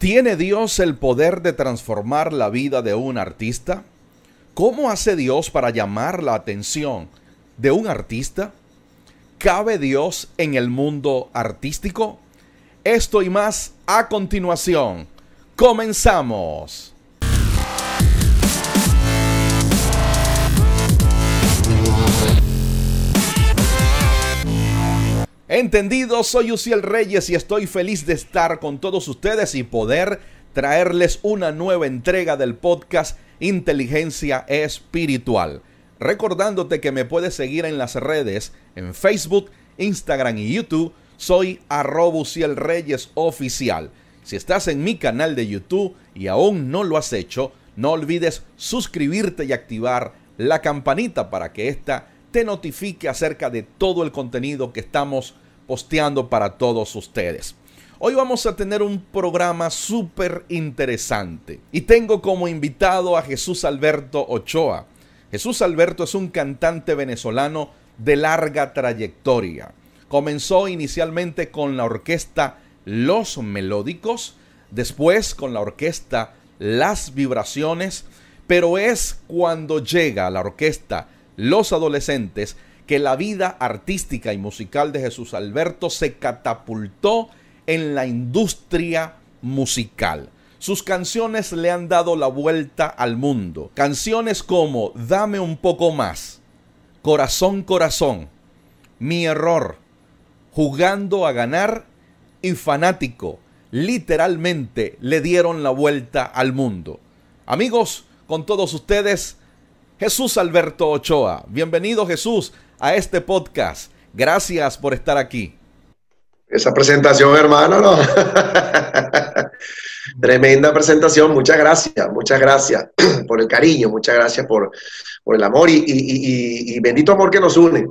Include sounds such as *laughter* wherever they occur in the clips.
¿Tiene Dios el poder de transformar la vida de un artista? ¿Cómo hace Dios para llamar la atención de un artista? ¿Cabe Dios en el mundo artístico? Esto y más a continuación. Comenzamos. Entendido, soy Uciel Reyes y estoy feliz de estar con todos ustedes y poder traerles una nueva entrega del podcast Inteligencia Espiritual. Recordándote que me puedes seguir en las redes, en Facebook, Instagram y YouTube, soy arroba Oficial. Si estás en mi canal de YouTube y aún no lo has hecho, no olvides suscribirte y activar la campanita para que ésta te notifique acerca de todo el contenido que estamos posteando para todos ustedes. Hoy vamos a tener un programa súper interesante y tengo como invitado a Jesús Alberto Ochoa. Jesús Alberto es un cantante venezolano de larga trayectoria. Comenzó inicialmente con la orquesta Los Melódicos, después con la orquesta Las Vibraciones, pero es cuando llega a la orquesta Los Adolescentes que la vida artística y musical de Jesús Alberto se catapultó en la industria musical. Sus canciones le han dado la vuelta al mundo. Canciones como Dame un poco más, Corazón, corazón, Mi error, Jugando a ganar y Fanático literalmente le dieron la vuelta al mundo. Amigos, con todos ustedes, Jesús Alberto Ochoa. Bienvenido Jesús a este podcast. Gracias por estar aquí. Esa presentación, hermano, ¿no? *laughs* Tremenda presentación, muchas gracias, muchas gracias *clears throat* por el cariño, muchas gracias por, por el amor y, bendito amor que nos une,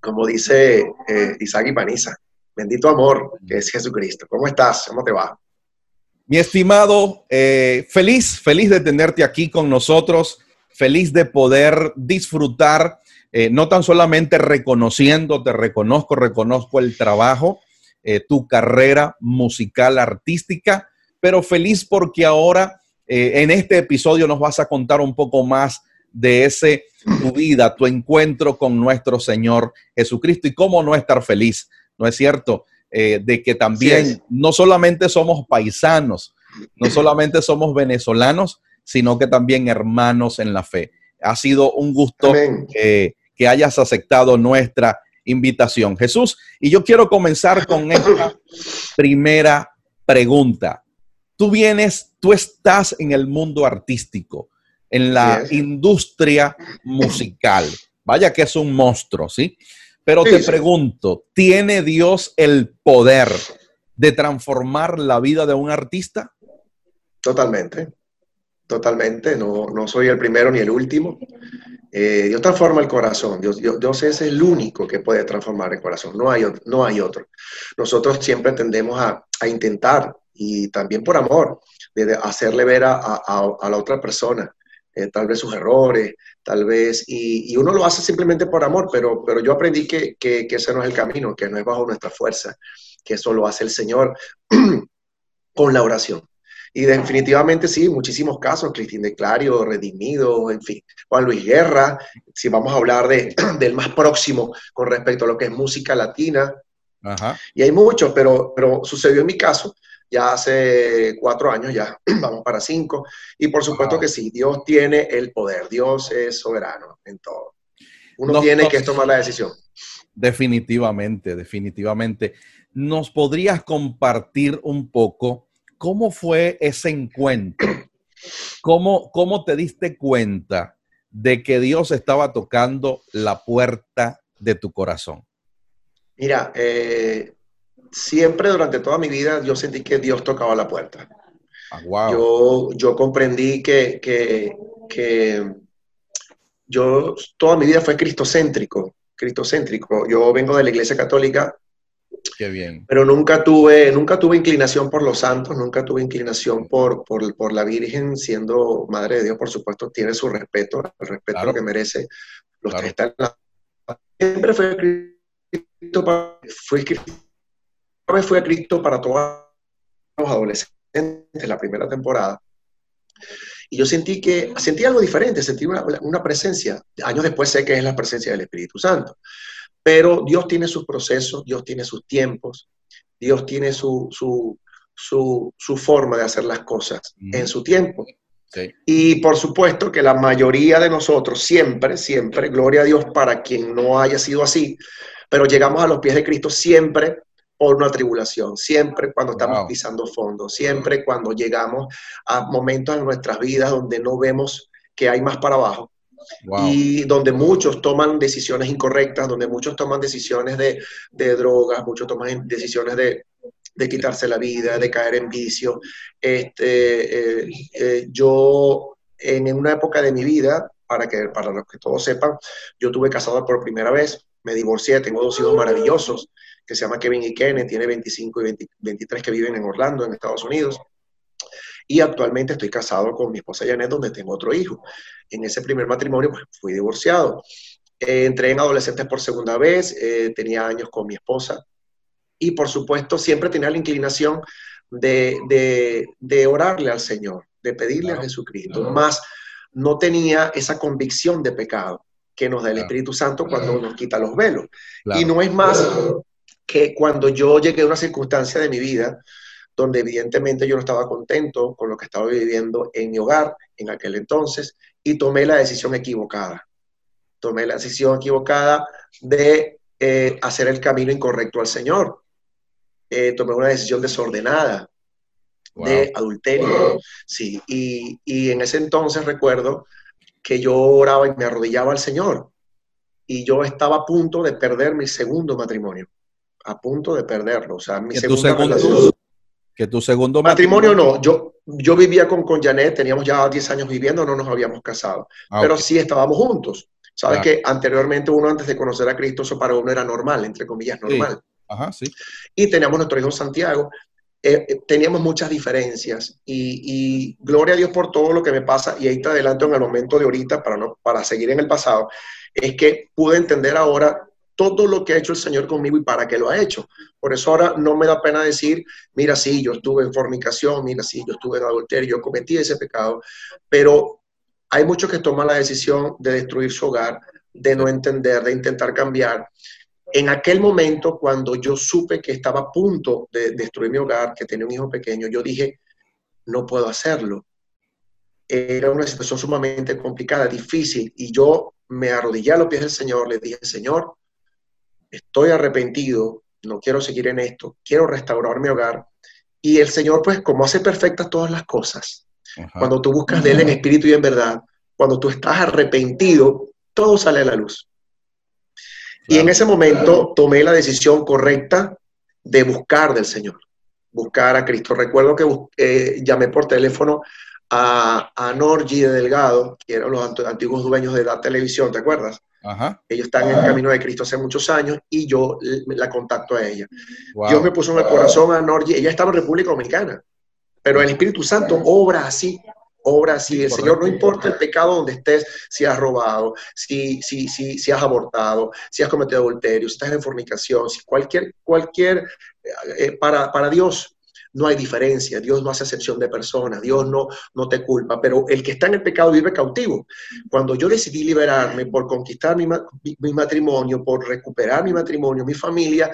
como dice eh, Isaac y Paniza, bendito amor que es Jesucristo. ¿Cómo estás? ¿Cómo te va? Mi estimado, eh, feliz, feliz de tenerte aquí con nosotros, feliz de poder disfrutar eh, no tan solamente reconociendo, te reconozco, reconozco el trabajo, eh, tu carrera musical, artística, pero feliz porque ahora eh, en este episodio nos vas a contar un poco más de ese tu vida, tu encuentro con nuestro Señor Jesucristo y cómo no estar feliz, ¿no es cierto? de que también no solamente somos paisanos, no solamente somos venezolanos, sino que también hermanos en la fe. Ha sido un gusto que hayas aceptado nuestra invitación. Jesús, y yo quiero comenzar con esta *laughs* primera pregunta. Tú vienes, tú estás en el mundo artístico, en la industria musical. Vaya que es un monstruo, ¿sí? Pero te pregunto, ¿tiene Dios el poder de transformar la vida de un artista? Totalmente, totalmente. No, no soy el primero ni el último. Eh, Dios transforma el corazón. Dios, Dios, es el único que puede transformar el corazón. No hay, no hay otro. Nosotros siempre tendemos a, intentar, y también por amor, de hacerle ver a, la otra persona eh, tal vez sus errores, tal vez, y, uno lo hace simplemente por amor, pero, pero yo aprendí que, que, que ese no es el camino, que no es bajo nuestra fuerza, que eso lo hace el Señor *clears throat* con la oración. Y definitivamente sí, muchísimos casos, Cristín de Clario, Redimido, en fin, Juan Luis Guerra, si vamos a hablar de, *clears throat* del más próximo con respecto a lo que es música latina. Y hay muchos, pero, pero sucedió en mi caso ya hace cuatro años, ya *clears throat* vamos para cinco, y por supuesto que sí, Dios tiene el poder, Dios es soberano en todo. Uno tiene que tomar la decisión. Definitivamente, definitivamente. ¿Nos podrías compartir un poco ¿cómo fue ese encuentro? ¿Cómo, ¿Cómo te diste cuenta de que Dios estaba tocando la puerta de tu corazón? Mira, eh, siempre durante toda mi vida yo sentí que Dios tocaba la puerta. Ah, yo, yo comprendí que, que, que yo toda mi vida fue cristocéntrico, cristocéntrico. Yo vengo de la iglesia católica Qué bien. Pero nunca tuve, nunca tuve inclinación por los santos, nunca tuve inclinación por, por, la Virgen, siendo Madre de Dios, por supuesto, tiene su respeto, el respeto que merece los que están en la... Siempre fue Cristo para, fue, fue Cristo para todos los adolescentes. la primera temporada. Y yo sentí que, sentí algo diferente, sentí una, una, presencia. Años después sé que es la presencia del Espíritu Santo. Pero Dios tiene sus procesos, Dios tiene sus tiempos, Dios tiene su, su, su, su forma de hacer las cosas en su tiempo. Y por supuesto que la mayoría de nosotros siempre, siempre, gloria a Dios para quien no haya sido así, pero llegamos a los pies de Cristo siempre por una tribulación, siempre cuando estamos pisando fondo, siempre cuando llegamos a momentos en nuestras vidas donde no vemos que hay más para abajo. Y donde muchos toman decisiones incorrectas, donde muchos toman decisiones de, de drogas, muchos toman decisiones de, de quitarse la vida, de caer en vicio. Este, eh, eh, yo, en una época de mi vida, para, que, para los que todos sepan, yo tuve casado por primera vez, me divorcié, tengo dos hijos maravillosos, que se llama Kevin y Kenneth, tiene 25 y 23 que viven en Orlando, en Estados Unidos. Y actualmente estoy casado con mi esposa Janet, donde tengo otro hijo. En ese primer matrimonio pues, fui divorciado. Eh, entré en adolescentes por segunda vez, tenía años con mi esposa, y por supuesto siempre tenía la inclinación de, orarle al Señor, de pedirle a Jesucristo, más no tenía esa convicción de pecado que nos da el Espíritu Santo cuando nos quita los velos. Y no es más que cuando yo llegué a una circunstancia de mi vida donde evidentemente yo no estaba contento con lo que estaba viviendo en mi hogar en aquel entonces y tomé la decisión equivocada. Tomé la decisión equivocada de eh, hacer el camino incorrecto al Señor. Eh, tomé una decisión desordenada de adulterio. Sí, y, y, en ese entonces recuerdo que yo oraba y me arrodillaba al Señor. Y yo estaba a punto de perder mi segundo matrimonio. A punto de perderlo. O sea, mi segundo, Que tu segundo matrimonio, no. Yo, yo vivía con, con Janet, teníamos ya 10 años viviendo, no nos habíamos casado. Ah, pero sí estábamos juntos. Sabes que anteriormente uno, antes de conocer a Cristo, eso para uno era normal, entre comillas, normal. Ajá, sí. Y teníamos nuestro hijo Santiago. Eh, eh, teníamos muchas diferencias y, gloria a Dios por todo lo que me pasa y ahí te adelanto en el momento de ahorita para, no, para seguir en el pasado, es que pude entender ahora todo lo que ha hecho el Señor conmigo y para qué lo ha hecho. Por eso ahora no me da pena decir, mira, sí, yo estuve en fornicación, mira, sí, yo estuve en adulterio, yo cometí ese pecado, pero hay muchos que toman la decisión de destruir su hogar, de no entender, de intentar cambiar. En aquel momento, cuando yo supe que estaba a punto de destruir mi hogar, que tenía un hijo pequeño, yo dije, no puedo hacerlo. Era una situación sumamente complicada, difícil, y yo me arrodillé a los pies del Señor, le dije, Señor, estoy arrepentido, no quiero seguir en esto, quiero restaurar mi hogar. Y el Señor, pues, como hace perfectas todas las cosas, cuando tú buscas de Él en espíritu y en verdad, cuando tú estás arrepentido, todo sale a la luz. Y en ese momento tomé la decisión correcta de buscar del Señor, buscar a Cristo. Recuerdo que eh, llamé por teléfono a, a Norgi de Delgado, que eran los antiguos dueños de la televisión, ¿te acuerdas? Ellos están en el camino de Cristo hace muchos años y yo la contacto a ella. Dios me puso en el corazón a Norgi, ella estaba en República Dominicana, pero el Espíritu Santo obra así obra así. El Señor no importa el pecado donde estés, si has robado, si, si, si, si has abortado, si has cometido adulterio, si estás en fornicación, si cualquier, cualquier, eh, eh, para, para Dios no hay diferencia, Dios no hace excepción de personas, Dios no, no te culpa, pero el que está en el pecado vive cautivo. Cuando yo decidí liberarme por conquistar mi, mi matrimonio, por recuperar mi matrimonio, mi familia,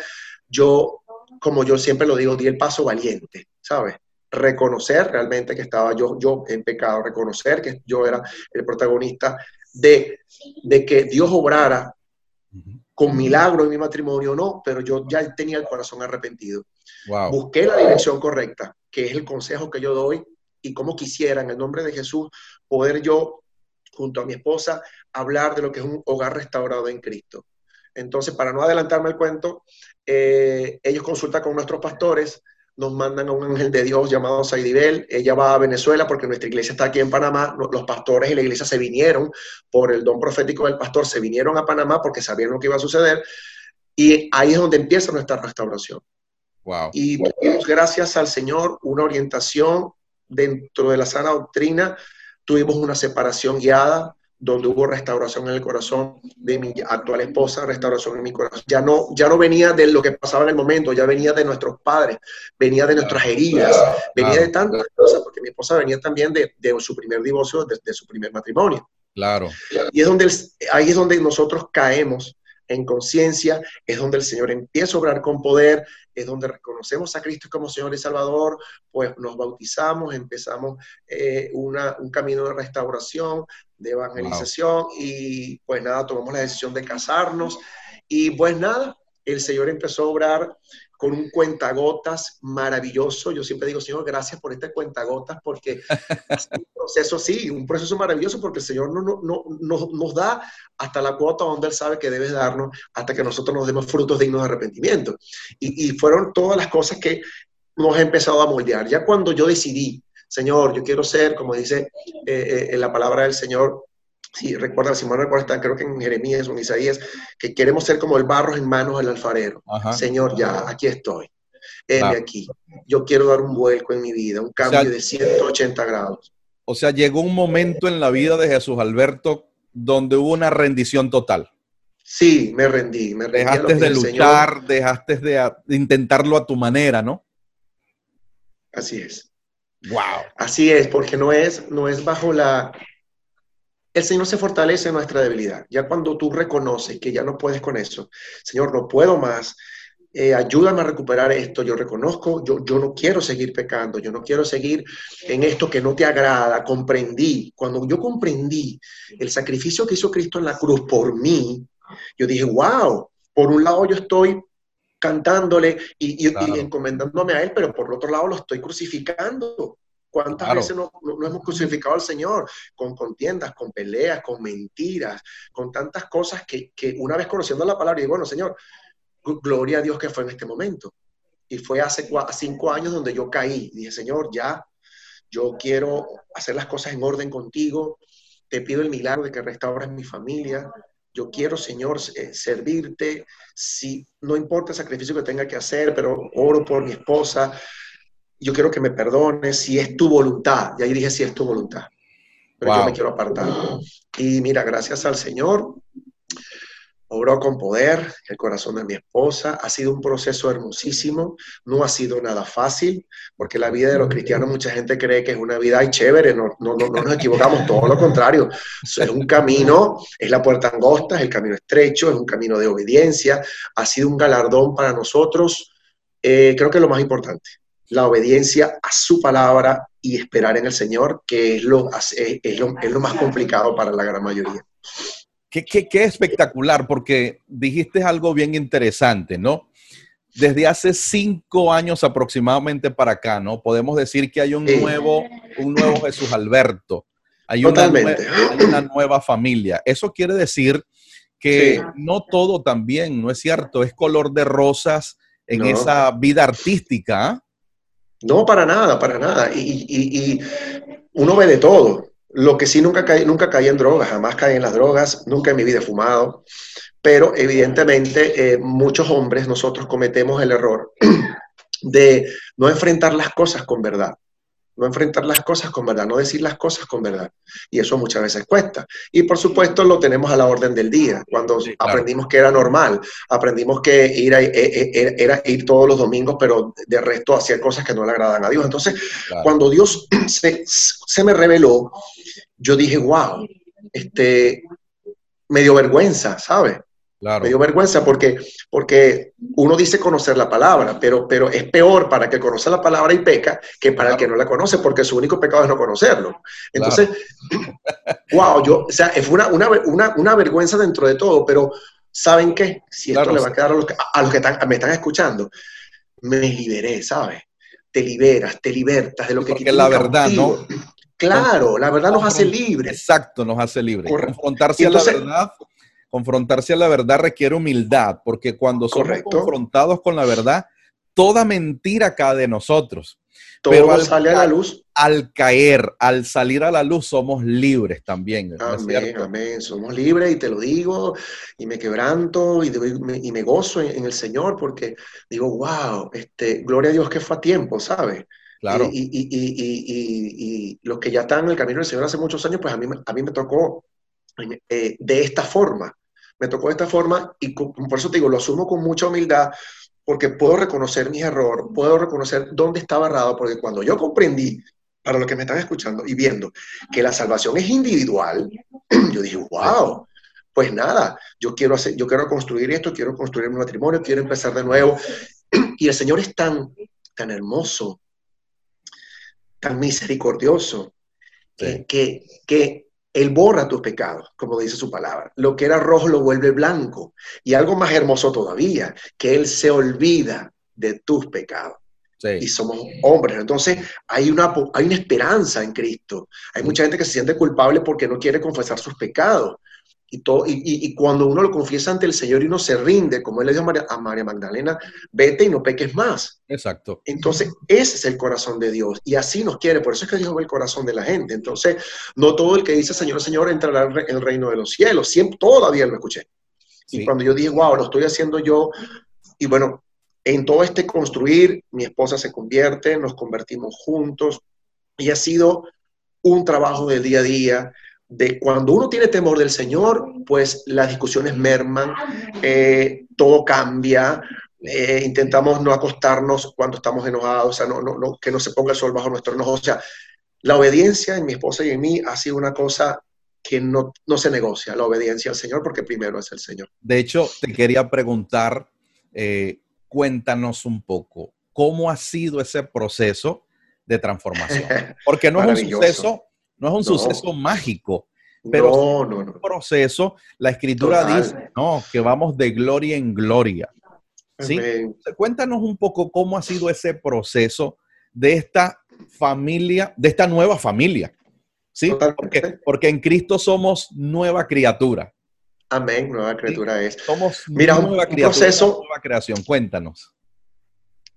yo, como yo siempre lo digo, di el paso valiente, ¿sabes? reconocer realmente que estaba yo, yo en pecado, reconocer que yo era el protagonista de, de que Dios obrara con milagro en mi matrimonio, no, pero yo ya tenía el corazón arrepentido. Busqué la dirección correcta, que es el consejo que yo doy, y como quisiera, en el nombre de Jesús, poder yo, junto a mi esposa, hablar de lo que es un hogar restaurado en Cristo. Entonces, para no adelantarme el cuento, eh, ellos consultan con nuestros pastores, nos mandan a un ángel de Dios llamado Saidibel. Ella va a Venezuela porque nuestra iglesia está aquí en Panamá. Los pastores y la iglesia se vinieron por el don profético del pastor, se vinieron a Panamá porque sabían lo que iba a suceder. Y ahí es donde empieza nuestra restauración. Wow. Y tuvimos, gracias al Señor, una orientación dentro de la sana doctrina. Tuvimos una separación guiada donde hubo restauración en el corazón de mi actual esposa, restauración en mi corazón. Ya no, ya no venía de lo que pasaba en el momento, ya venía de nuestros padres, venía de nuestras heridas, venía de tantas cosas, porque mi esposa venía también de, su primer divorcio, de, su primer matrimonio. Claro. Y es donde ahí es donde nosotros caemos en conciencia, es donde el Señor empieza a obrar con poder, es donde reconocemos a Cristo como Señor y Salvador, pues nos bautizamos, empezamos eh, un camino de restauración, de evangelización y pues nada, tomamos la decisión de casarnos. Y pues nada, el Señor empezó a obrar con un cuentagotas maravilloso. Yo siempre digo, Señor, gracias por este cuentagotas, porque *laughs* es un proceso, sí, un proceso maravilloso, porque el Señor no, no, no, nos da hasta la cuota donde Él sabe que debe darnos, hasta que nosotros nos demos frutos dignos de arrepentimiento. Y, y fueron todas las cosas que nos ha empezado a moldear. Ya cuando yo decidí, Señor, yo quiero ser, como dice eh, eh, en la palabra del Señor, si recuerda, si me recuerda, creo que en Jeremías o en Isaías, que queremos ser como el barro en manos del alfarero. Señor, ya, aquí estoy. Él aquí. Yo quiero dar un vuelco en mi vida, un cambio de 180 grados. O sea, llegó un momento en la vida de Jesús Alberto donde hubo una rendición total. Sí, me rendí. Me rendí dejaste de luchar, dejaste de, de intentarlo a tu manera, ¿no? Así es. Wow. Así es, porque no es, no es bajo la, el Señor se fortalece en nuestra debilidad. Ya cuando tú reconoces que ya no puedes con eso, Señor, no puedo más, eh, ayúdame a recuperar esto, yo reconozco, yo, yo no quiero seguir pecando, yo no quiero seguir en esto que no te agrada, comprendí. Cuando yo comprendí el sacrificio que hizo Cristo en la cruz por mí, yo dije, wow, por un lado yo estoy cantándole y, y encomendándome a Él, pero por otro lado lo estoy crucificando. ¿Cuántas veces no, hemos crucificado al Señor? Con contiendas, con peleas, con mentiras, con tantas cosas que, una vez conociendo la palabra, y bueno, Señor, gloria a Dios que fue en este momento. Y fue hace cinco años donde yo caí. Dije, Señor, ya, yo quiero hacer las cosas en orden contigo. Te pido el milagro de que restaures mi familia. Yo quiero, Señor, eh, servirte. Si no importa el sacrificio que tenga que hacer, pero oro por mi esposa, yo quiero que me perdones si es tu voluntad. Y ahí dije, si es tu voluntad. Pero yo me quiero apartar. Y mira, gracias al Señor, obró con poder el corazón de mi esposa. Ha sido un proceso hermosísimo. No ha sido nada fácil, porque la vida de los cristianos, mucha gente cree que es una vida y chévere. No, no, no, nos equivocamos, todo lo contrario. Es un camino, es la puerta angosta, es el camino estrecho, es un camino de obediencia. Ha sido un galardón para nosotros. Eh, creo que es lo más importante la obediencia a su palabra y esperar en el Señor, que es lo, es, lo, más complicado para la gran mayoría. Qué, qué, espectacular, porque dijiste algo bien interesante, ¿no? Desde hace cinco años aproximadamente para acá, ¿no? Podemos decir que hay un, nuevo, un nuevo Jesús Alberto. Hay una, hay una, nueva familia. Eso quiere decir que no todo también, ¿no es cierto? Es color de rosas en esa vida artística. No, para nada, para nada. Y, uno ve de todo. Lo que sí nunca caí, nunca caí en drogas, jamás caí en las drogas, nunca en mi vida he fumado, pero evidentemente eh, muchos hombres nosotros cometemos el error *clears throat* de no enfrentar las cosas con verdad no enfrentar las cosas con verdad, no decir las cosas con verdad. Y eso muchas veces cuesta. Y por supuesto lo tenemos a la orden del día, cuando aprendimos que era normal, aprendimos que ir a, e, e, era ir todos los domingos, pero de resto hacía cosas que no le agradan a Dios. Entonces, cuando Dios *clears throat* se, se, me reveló, yo dije, wow, este, me dio vergüenza, ¿sabes? Me dio vergüenza porque, porque uno dice conocer la palabra, pero, pero es peor para que conoce la palabra y peca que para el que no la conoce, porque su único pecado es no conocerlo. Entonces, *clears throat* wow, yo, o sea, fue una, una, una, vergüenza dentro de todo, pero ¿saben qué? Si esto le va a quedar a los que, a los que me están escuchando, me liberé, ¿sabes? Te liberas, te libertas de lo que Porque la verdad, ¿no? Claro, la verdad nos hace libres. Exacto, nos hace libres. Confrontarse a la verdad confrontarse a la verdad requiere humildad, porque cuando somos confrontados con la verdad, toda mentira cae de nosotros. Todo Pero sale a la luz. Al caer, al salir a la luz, somos libres también. amén, amén. Somos libres y te lo digo, y me quebranto y, me, gozo en, el Señor, porque digo, wow, este, gloria a Dios que fue a tiempo, ¿sabes? Claro. Y, y, y, los que ya están en el camino del Señor hace muchos años, pues a mí, a mí me tocó eh, de esta forma. Me tocó de esta forma y por eso te digo, lo asumo con mucha humildad porque puedo reconocer mis errores, puedo reconocer dónde estaba errado, porque cuando yo comprendí, para los que me están escuchando y viendo, que la salvación es individual, *clears throat* yo dije, wow, pues nada, yo quiero, hacer, yo quiero construir esto, quiero construir mi matrimonio, quiero empezar de nuevo. *clears throat* Y el Señor es tan, tan hermoso, tan misericordioso, que, que, Él borra tus pecados, como dice su palabra. Lo que era rojo lo vuelve blanco. Y algo más hermoso todavía, que Él se olvida de tus pecados. Y somos hombres. Entonces, hay una, hay una esperanza en Cristo. Hay mucha gente que se siente culpable porque no quiere confesar sus pecados. Y, todo, y, cuando uno lo confiesa ante el Señor y uno se rinde, como él le dijo a María, a María, Magdalena, vete y no peques más. Exacto. Entonces, ese es el corazón de Dios y así nos quiere. Por eso es que Dios ve el corazón de la gente. Entonces, no todo el que dice Señor, Señor entrará en el reino de los cielos. Siempre, todavía lo escuché. Y cuando yo dije, wow, lo estoy haciendo yo, y bueno, en todo este construir, mi esposa se convierte, nos convertimos juntos y ha sido un trabajo del día a día de cuando uno tiene temor del Señor, pues las discusiones merman, eh, todo cambia, eh, intentamos no acostarnos cuando estamos enojados, o sea, no, no, que no se ponga el sol bajo nuestro enojo. O sea, la obediencia en mi esposa y en mí ha sido una cosa que no, no se negocia, la obediencia al Señor, porque primero es el Señor. De hecho, te quería preguntar, eh, cuéntanos un poco, ¿cómo ha sido ese proceso de transformación? *laughs* Porque no es un suceso no es un suceso mágico, pero no, es un proceso. La escritura dice, no, que vamos de gloria en gloria. ¿sí? Cuéntanos un poco cómo ha sido ese proceso de esta familia, de esta nueva familia. ¿Sí? Porque, porque, en Cristo somos nueva criatura. Amén, nueva criatura es. Somos Mira, nueva criatura, proceso, nueva creación. Cuéntanos.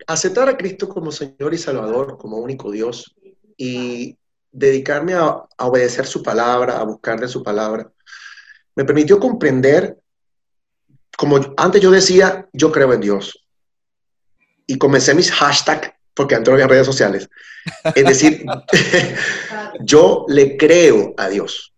Aceptar a Cristo como Señor y Salvador, como único Dios, y dedicarme a, obedecer su palabra, a buscar de su palabra, me permitió comprender, como antes yo decía, yo creo en Dios. Y comencé mis hashtags, porque antes no había redes sociales. Es decir, *laughs* yo le creo a Dios.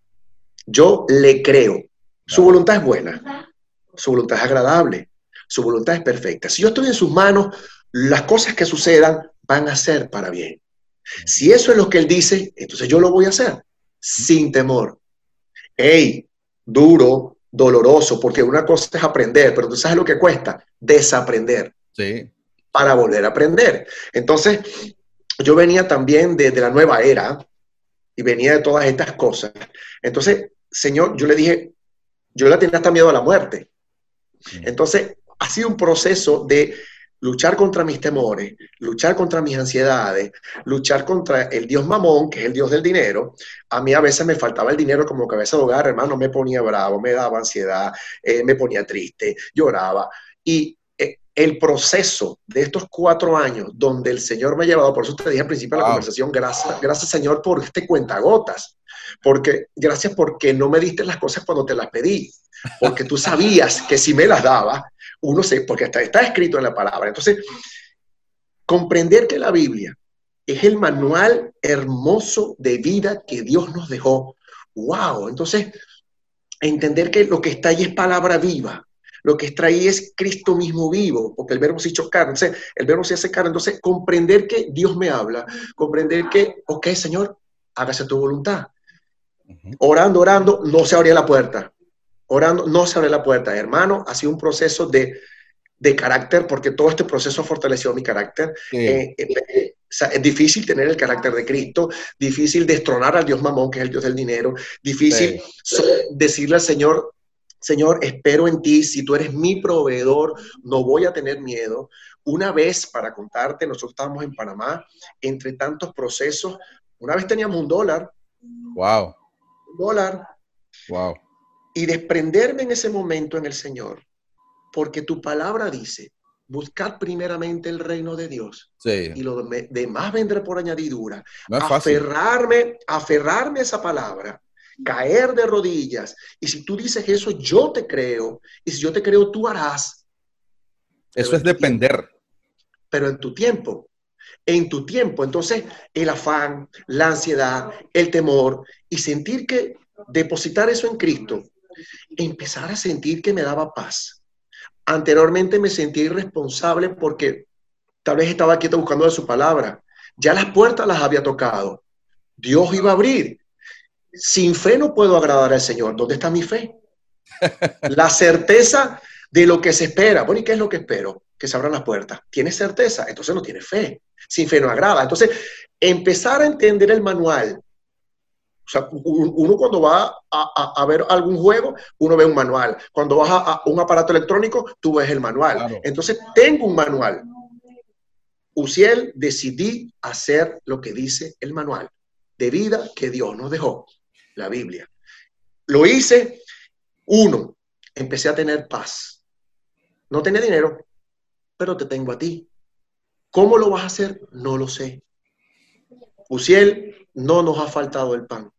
Yo le creo. Su voluntad es buena. Su voluntad es agradable. Su voluntad es perfecta. Si yo estoy en sus manos, las cosas que sucedan van a ser para bien. Si eso es lo que él dice, entonces yo lo voy a hacer sin temor. Hey, duro, doloroso, porque una cosa es aprender, pero tú sabes lo que cuesta, desaprender. Sí. Para volver a aprender. Entonces, yo venía también de, la nueva era y venía de todas estas cosas. Entonces, Señor, yo le dije, yo le tenía hasta miedo a la muerte. Entonces, ha sido un proceso de luchar contra mis temores, luchar contra mis ansiedades, luchar contra el Dios mamón, que es el Dios del dinero. A mí a veces me faltaba el dinero como cabeza de hogar, hermano, me ponía bravo, me daba ansiedad, eh, me ponía triste, lloraba. Y eh, el proceso de estos cuatro años donde el Señor me ha llevado, por eso te dije al principio de la conversación, gracias, gracias Señor por este cuentagotas, porque gracias porque no me diste las cosas cuando te las pedí, porque tú sabías que si me las daba, uno se, porque está, está escrito en la palabra. Entonces, comprender que la Biblia es el manual hermoso de vida que Dios nos dejó. ¡Wow! Entonces, entender que lo que está ahí es palabra viva. Lo que está ahí es Cristo mismo vivo, porque el verbo se hizo carne. Entonces, el verbo se hace carne. Entonces, comprender que Dios me habla, comprender que, ok, Señor, hágase tu voluntad. Orando, orando, no se abría la puerta orando, no se abre la puerta. Hermano, ha sido un proceso de, carácter, porque todo este proceso ha fortalecido mi carácter. Eh, eh, es difícil tener el carácter de Cristo, difícil destronar al Dios mamón, que es el Dios del dinero, difícil decirle al Señor, Señor, espero en ti, si tú eres mi proveedor, no voy a tener miedo. Una vez, para contarte, nosotros estábamos en Panamá, entre tantos procesos, una vez teníamos un dólar. Wow. Dólar. Wow y desprenderme en ese momento en el Señor, porque tu palabra dice, buscad primeramente el reino de Dios y lo demás vendré por añadidura. aferrarme, aferrarme a esa palabra, caer de rodillas. Y si tú dices eso, yo te creo. Y si yo te creo, tú harás. Eso es depender. pero en tu tiempo. En tu tiempo. Entonces, el afán, la ansiedad, el temor y sentir que depositar eso en Cristo, empezar a sentir que me daba paz. Anteriormente me sentía irresponsable porque tal vez estaba quieto buscando de su palabra. Ya las puertas las había tocado. Dios iba a abrir. Sin fe no puedo agradar al Señor. ¿Dónde está mi fe? *laughs* La certeza de lo que se espera. Bueno, ¿y qué es lo que espero? Que se abran las puertas. ¿Tienes certeza? Entonces no tiene fe. Sin fe no agrada. Entonces, empezar a entender el manual. O sea, uno cuando va a, ver algún juego, uno ve un manual. Cuando vas a, un aparato electrónico, tú ves el manual. Entonces, tengo un manual. Uciel, decidí hacer lo que dice el manual de vida que Dios nos dejó, la Biblia. Lo hice, uno, empecé a tener paz. No tenía dinero, pero te tengo a ti. ¿Cómo lo vas a hacer? No lo sé. Uciel, no nos ha faltado el pan.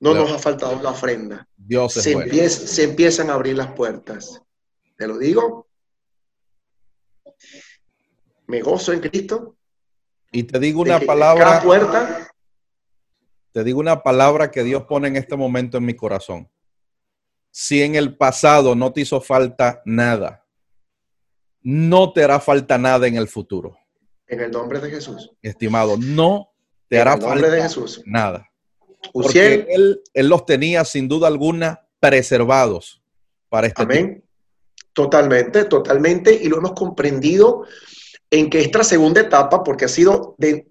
No nos ha faltado la ofrenda. Dios se, se empiezan a abrir las puertas. Te lo digo. Me gozo en Cristo. Y te digo una palabra. puerta. Te digo una palabra que Dios pone en este momento en mi corazón. Si en el pasado no te hizo falta nada, no te hará falta nada en el futuro. En el nombre de Jesús. Estimado, no te hará falta de Jesús. nada. Porque él, él, los tenía sin duda alguna preservados para este Amén. Totalmente, totalmente. Y lo hemos comprendido en que esta segunda etapa, porque ha sido de,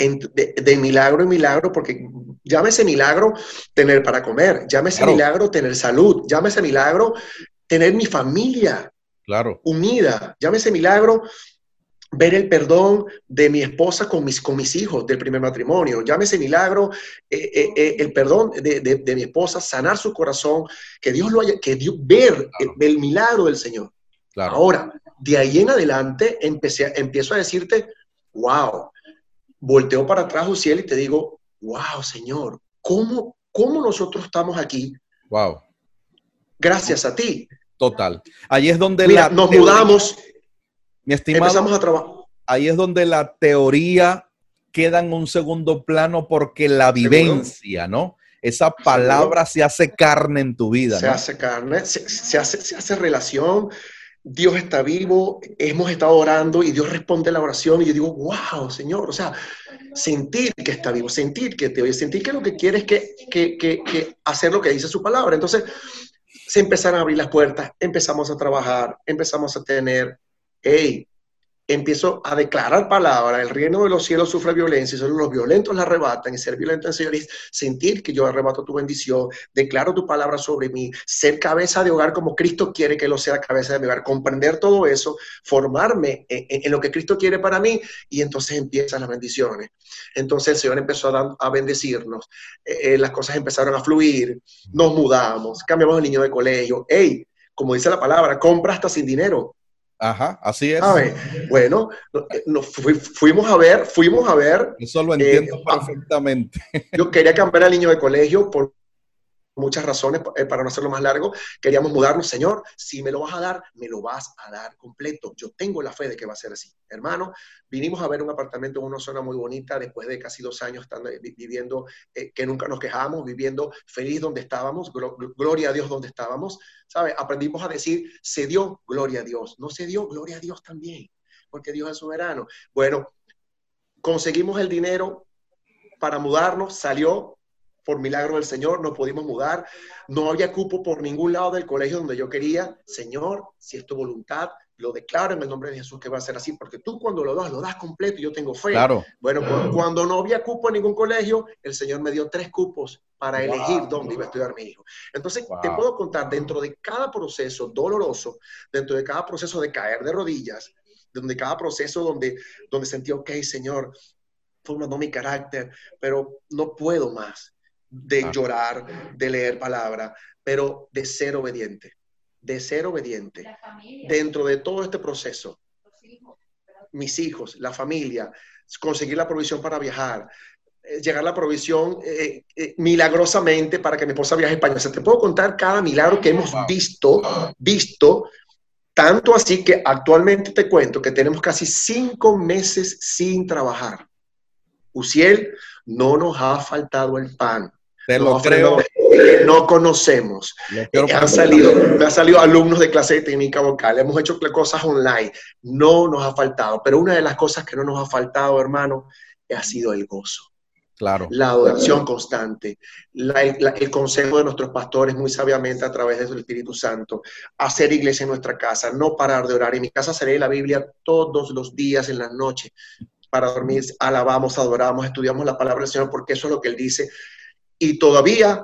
milagro en milagro, porque llámese milagro tener para comer, llámese milagro tener salud, llámese milagro tener mi familia claro. unida, llámese milagro ver el perdón de mi esposa con mis, con mis hijos del primer matrimonio, llámese milagro eh, eh, eh, el perdón de, mi esposa, sanar su corazón, que Dios lo haya, que Dios, ver el milagro del Señor. Ahora, de ahí en adelante empecé, empiezo a decirte, wow, volteo para atrás, Uciel, y te digo, wow, Señor, ¿cómo, cómo nosotros estamos aquí? Wow. Gracias a ti. Total. Ahí es donde la nos mudamos. Mi estimado, empezamos a trabajar. Ahí es donde la teoría queda en un segundo plano porque la vivencia, ¿no? Esa palabra se hace carne en tu vida. Se hace carne, se, hace, se hace relación, Dios está vivo, hemos estado orando y Dios responde la oración y yo digo, wow, Señor, o sea, sentir que está vivo, sentir que te oye, sentir que lo que quiere es que, que, que hacer lo que dice su palabra. Entonces, se empezaron a abrir las puertas, empezamos a trabajar, empezamos a tener, hey, empiezo a declarar palabra, el reino de los cielos sufre violencia, y solo los violentos la arrebatan, y ser violento en Señor es sentir que yo arrebato tu bendición, declaro tu palabra sobre mí, ser cabeza de hogar como Cristo quiere que lo sea cabeza de mi hogar, comprender todo eso, formarme en, lo que Cristo quiere para mí, y entonces empiezan las bendiciones. Entonces el Señor empezó a, bendecirnos, eh, eh, las cosas empezaron a fluir, nos mudamos, cambiamos el niño de colegio, hey, como dice la palabra, compra hasta sin dinero. Ajá, así es. bueno, eh, nos fuimos a ver, fuimos a ver. Eso lo entiendo eh, perfectamente. Yo quería cambiar al niño de colegio por muchas razones, eh, para no hacerlo más largo, queríamos mudarnos, Señor, si me lo vas a dar, me lo vas a dar completo. Yo tengo la fe de que va a ser así. Hermano, vinimos a ver un apartamento en una zona muy bonita después de casi dos años estando, eh, viviendo, eh, que nunca nos quejamos, viviendo feliz donde estábamos, gloria a Dios donde estábamos, ¿sabe? Aprendimos a decir, se dio, gloria a Dios. No se dio, gloria a Dios también, porque Dios es soberano. Bueno, conseguimos el dinero para mudarnos, salió, por milagro del Señor, nos pudimos mudar. No había cupo por ningún lado del colegio donde yo quería. Señor, si es tu voluntad, lo declaro en el nombre de Jesús que va a ser así, porque tú cuando lo das, lo das completo y yo tengo fe. Claro. Bueno, cuando no había cupo en ningún colegio, el Señor me dio tres cupos para elegir dónde iba a estudiar mi hijo. Entonces, te puedo contar, dentro de cada proceso doloroso, dentro de cada proceso de caer de rodillas, donde cada proceso donde, donde sentí, ok, Señor, formando mi carácter, pero no puedo más de ah. llorar, de leer palabra, pero de ser obediente, de ser obediente. Dentro de todo este proceso, mis hijos, la familia, conseguir la provisión para viajar, eh, llegar la provisión eh, eh, milagrosamente para que mi esposa viaje a España. O sea, te puedo contar cada milagro que hemos visto, visto, tanto así que actualmente te cuento que tenemos casi cinco meses sin trabajar. Uciel, no nos ha faltado el pan Te lo creo. Que no conocemos. Eh, han salido, me han salido alumnos de clase de técnica vocal. Hemos hecho cosas online. No nos ha faltado. Pero una de las cosas que no nos ha faltado, hermano, ha sido el gozo. Claro. La adoración constante, el consejo de nuestros pastores muy sabiamente a través del Espíritu Santo, hacer iglesia en nuestra casa, no parar de orar. En mi casa se lee la Biblia todos los días en la noche para dormir, alabamos, adoramos, estudiamos la palabra del Señor porque eso es lo que Él dice. Y todavía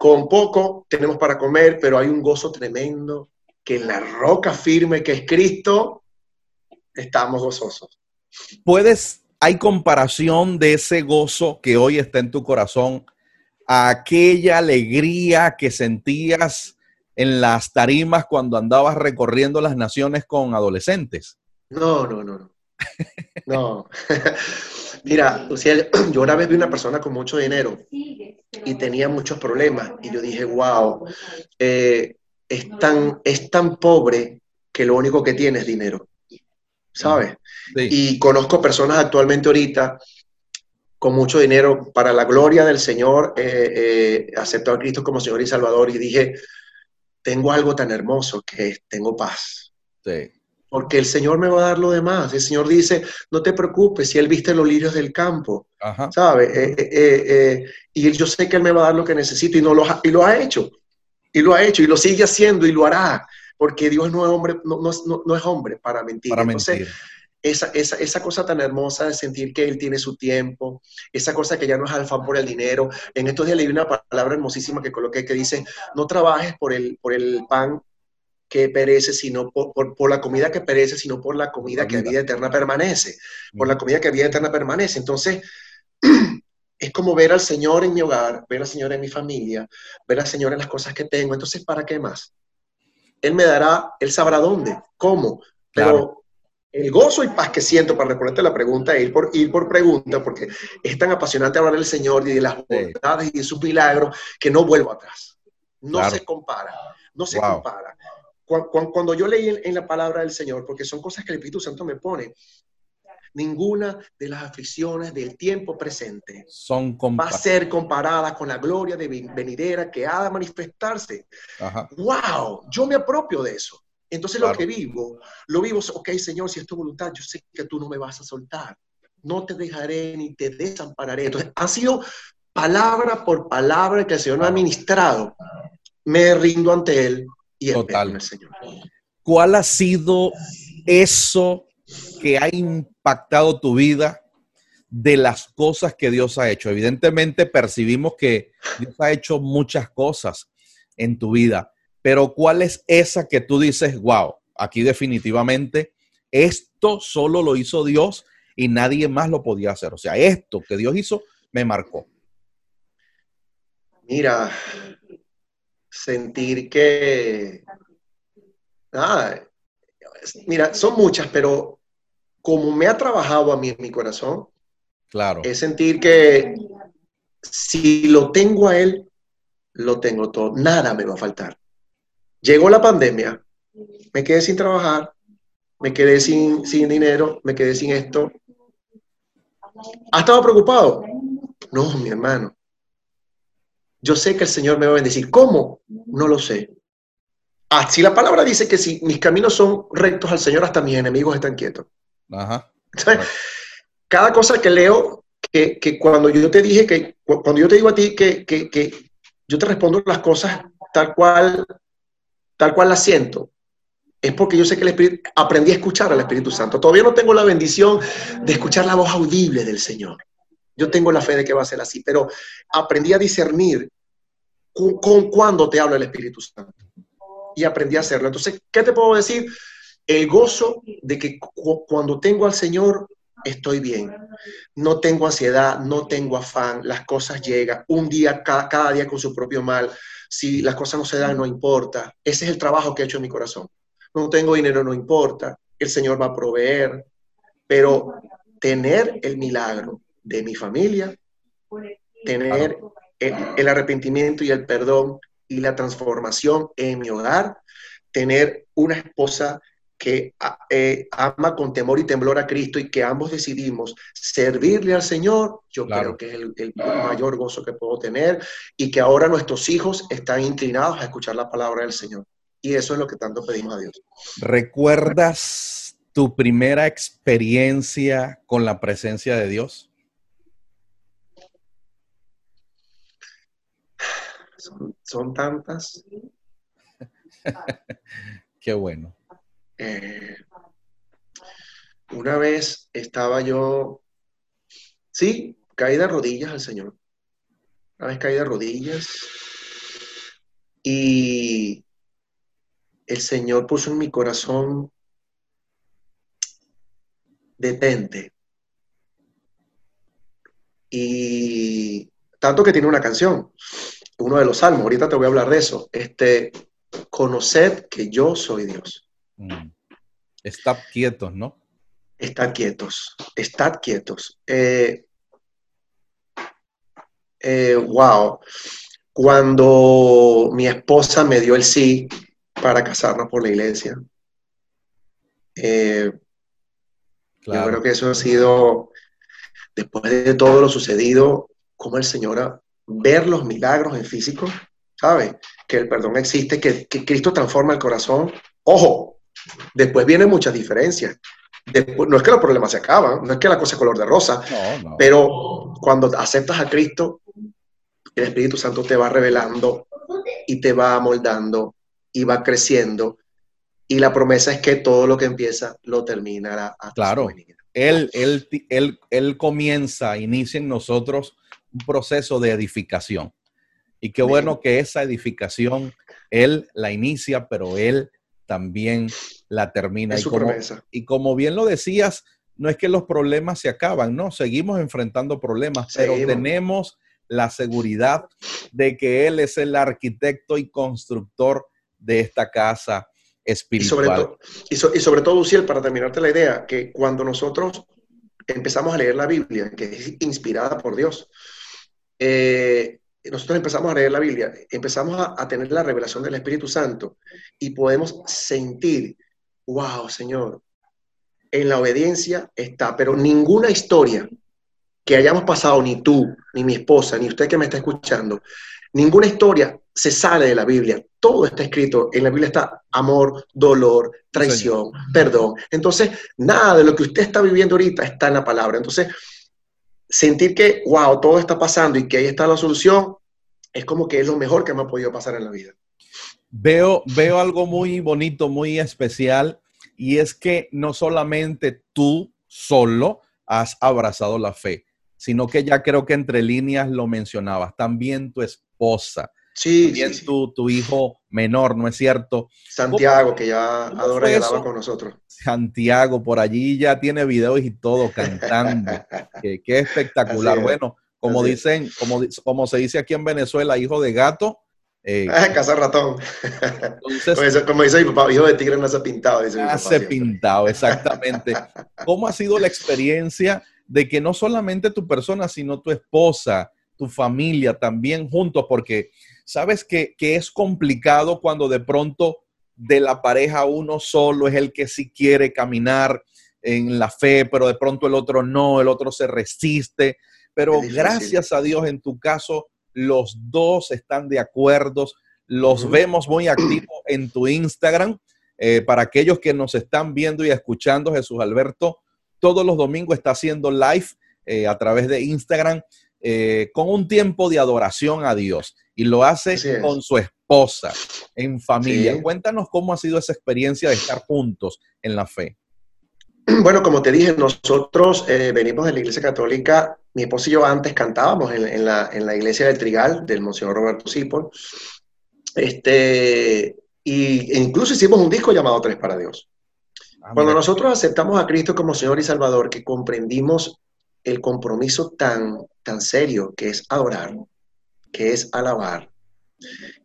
con poco tenemos para comer, pero hay un gozo tremendo que en la roca firme que es Cristo, estamos gozosos. ¿Puedes ¿Hay comparación de ese gozo que hoy está en tu corazón a aquella alegría que sentías en las tarimas cuando andabas recorriendo las naciones con adolescentes? No, no, no, no. No. *laughs* Mira, *clears throat* yo una vez vi una persona con mucho dinero y tenía muchos problemas y yo dije, wow, eh, es, tan, es tan pobre que lo único que tiene es dinero. ¿sabes? Y conozco personas actualmente ahorita con mucho dinero para la gloria del Señor, eh, eh, aceptó a Cristo como Señor y Salvador y dije, tengo algo tan hermoso que tengo paz. Porque el Señor me va a dar lo demás. El Señor dice, no te preocupes si Él viste los lirios del campo, ¿sabes? Eh, eh, y yo sé que Él me va a dar lo que necesito y, no lo ha, y lo ha hecho. Y lo ha hecho y lo sigue haciendo y lo hará porque Dios no es hombre, no, no, no es hombre para mentir. Para mentir. esa, esa, esa, cosa tan hermosa de sentir que Él tiene su tiempo, esa cosa que ya no es alfa por el dinero. En estos días leí una palabra hermosísima que coloqué que dice, no trabajes por el, por el pan que perece, sino por, por, la comida que perece, sino por la comida que a vida eterna permanece, por la comida que a vida eterna permanece. Entonces, *clears throat* es como ver al Señor en mi hogar, ver al Señor en mi familia, ver al Señor en las cosas que tengo. Entonces, ¿para qué más? Él me dará, Él sabrá dónde, cómo, pero el gozo y paz que siento para responderte la pregunta ir por, ir por pregunta, porque es tan apasionante hablar del Señor y de las bondades y de sus milagros que no vuelvo atrás. No se compara, no se compara. Cuando, yo leí en, la palabra del Señor, porque son cosas que el Espíritu Santo me pone, ninguna de las aflicciones del tiempo presente Son va a ser comparada con la gloria de venidera que ha de manifestarse. ¡Wow! Yo me apropio de eso. Entonces lo que vivo, lo vivo, ok Señor, si es tu voluntad, yo sé que tú no me vas a soltar. No te dejaré ni te desampararé. Entonces ha sido palabra por palabra que el Señor me ha ministrado. Me rindo ante Él y en el Señor. ¿Cuál ha sido eso que ha impactado tu vida de las cosas que Dios ha hecho. Evidentemente percibimos que Dios ha hecho muchas cosas en tu vida, pero ¿cuál es esa que tú dices, wow, aquí definitivamente esto solo lo hizo Dios y nadie más lo podía hacer? O sea, esto que Dios hizo me marcó. Mira, sentir que... mira, son muchas, pero como me ha trabajado a mí en mi corazón, claro. es sentir que si lo tengo a él, lo tengo todo, nada me va a faltar. Llegó la pandemia, me quedé sin trabajar, me quedé sin, sin dinero, me quedé sin esto. ¿Ha estado preocupado? No, mi hermano. Yo sé que el Señor me va a bendecir. ¿Cómo? No lo sé. Si la palabra dice que si mis caminos son rectos al Señor, hasta mis enemigos están quietos. Ajá. cada cosa que leo, que, que, cuando yo te dije que, cuando yo te digo a ti que, que, que yo te respondo las cosas tal cual, tal cual las siento, es porque yo sé que el Espíritu, aprendí a escuchar al Espíritu Santo. Todavía no tengo la bendición de escuchar la voz audible del Señor. Yo tengo la fe de que va a ser así, pero aprendí a discernir con, cuándo te habla el Espíritu Santo. Y aprendí a hacerlo. Entonces, ¿qué te puedo decir? el gozo de que cuando tengo al Señor estoy bien. No tengo ansiedad, no tengo afán, las cosas llegan, un día, cada, día con su propio mal. Si las cosas no se dan, no importa. Ese es el trabajo que he hecho en mi corazón. No tengo dinero, no importa. El Señor va a proveer. Pero tener el milagro de mi familia, tener el arrepentimiento y el perdón y la transformación en mi hogar, tener una esposa que eh, ama con temor y temblor a Cristo y que ambos decidimos servirle al Señor, yo creo que es el, el, mayor gozo que puedo tener y que ahora nuestros hijos están inclinados a escuchar la palabra del Señor. Y eso es lo que tanto pedimos a Dios. ¿Recuerdas tu primera experiencia con la presencia de Dios? Son, tantas. *laughs* Qué bueno. Eh, una vez estaba yo, sí, caí de rodillas al Señor. Una vez caí de rodillas y el Señor puso en mi corazón, detente. Y tanto que tiene una canción, uno de los salmos, ahorita te voy a hablar de eso. Este, conoced que yo soy Dios. Mm. Estad quietos, ¿no? Estad quietos, estad quietos. Eh, eh, wow. Cuando mi esposa me dio el sí, para casarnos por la iglesia. Eh, yo creo que eso ha sido, después de todo lo sucedido, como el Señor ver los milagros en físico, ¿sabe? Que el perdón existe, que, Cristo transforma el corazón. Ojo, después vienen muchas diferencias. Después, no es que los problemas se acaban, no es que la cosa es color de rosa, pero cuando aceptas a Cristo, el Espíritu Santo te va revelando y te va amoldando y va creciendo. Y la promesa es que todo lo que empieza lo terminará. claro. Él, él, él, él comienza, inicia en nosotros un proceso de edificación. Y qué bueno que esa edificación, Él la inicia, pero Él también la termina. y, como, y como bien lo decías, no es que los problemas se acaban, no, seguimos enfrentando problemas, pero tenemos la seguridad de que Él es el arquitecto y constructor de esta casa espiritual. Y sobre, todo, y, sobre todo, Uciel, para terminarte la idea, que cuando nosotros empezamos a leer la Biblia, que es inspirada por Dios, eh, nosotros empezamos a leer la Biblia, empezamos a, a, tener la revelación del Espíritu Santo y podemos sentir, wow, Señor, en la obediencia está, pero ninguna historia que hayamos pasado, ni tú, ni mi esposa, ni usted que me está escuchando, ninguna historia se sale de la Biblia. Todo está escrito. En la Biblia está amor, dolor, traición, perdón. Entonces, nada de lo que usted está viviendo ahorita está en la palabra. Entonces, sentir que, wow, todo está pasando y que ahí está la solución, es como que es lo mejor que me ha podido pasar en la vida. Veo, veo algo muy bonito, muy especial, y es que no solamente tú solo has abrazado la fe, sino que ya creo que entre líneas lo mencionabas, también tu esposa, Sí, también Tu, tu, hijo menor, ¿no es cierto? Santiago, que ya adora y alaba con nosotros. Santiago, por allí ya tiene videos y todo cantando. *laughs* qué, espectacular. Bueno, como dicen, como, como se dice aquí en Venezuela, hijo de gato. Eh, casa ratón. Entonces, como, dice, mi papá, hijo de tigre no se pintado. Dice hace pintado, exactamente. ¿Cómo ha sido la experiencia de que no solamente tu persona, sino tu esposa, tu familia también juntos? Porque sabes que, es complicado cuando de pronto de la pareja uno solo es el que sí quiere caminar en la fe, pero de pronto el otro no, el otro se resiste. Pero gracias a Dios en tu caso, los dos están de acuerdo, los vemos muy activos *clears throat* en tu Instagram. Eh, para aquellos que nos están viendo y escuchando, Jesús Alberto, todos los domingos está haciendo live eh, a través de Instagram eh, con un tiempo de adoración a Dios y lo hace con su esposa, en familia. Cuéntanos cómo ha sido esa experiencia de estar juntos en la fe. *clears throat* Bueno, como te dije, nosotros eh, venimos de la Iglesia Católica. Mi esposo y yo antes cantábamos en, la, Iglesia del Trigal, del Monseñor Roberto Sipol. Este, y, e incluso hicimos un disco llamado Tres para Dios. Ah, Cuando nosotros aceptamos a Cristo como Señor y Salvador, que comprendimos el compromiso tan, tan serio que es adorar, que es alabar,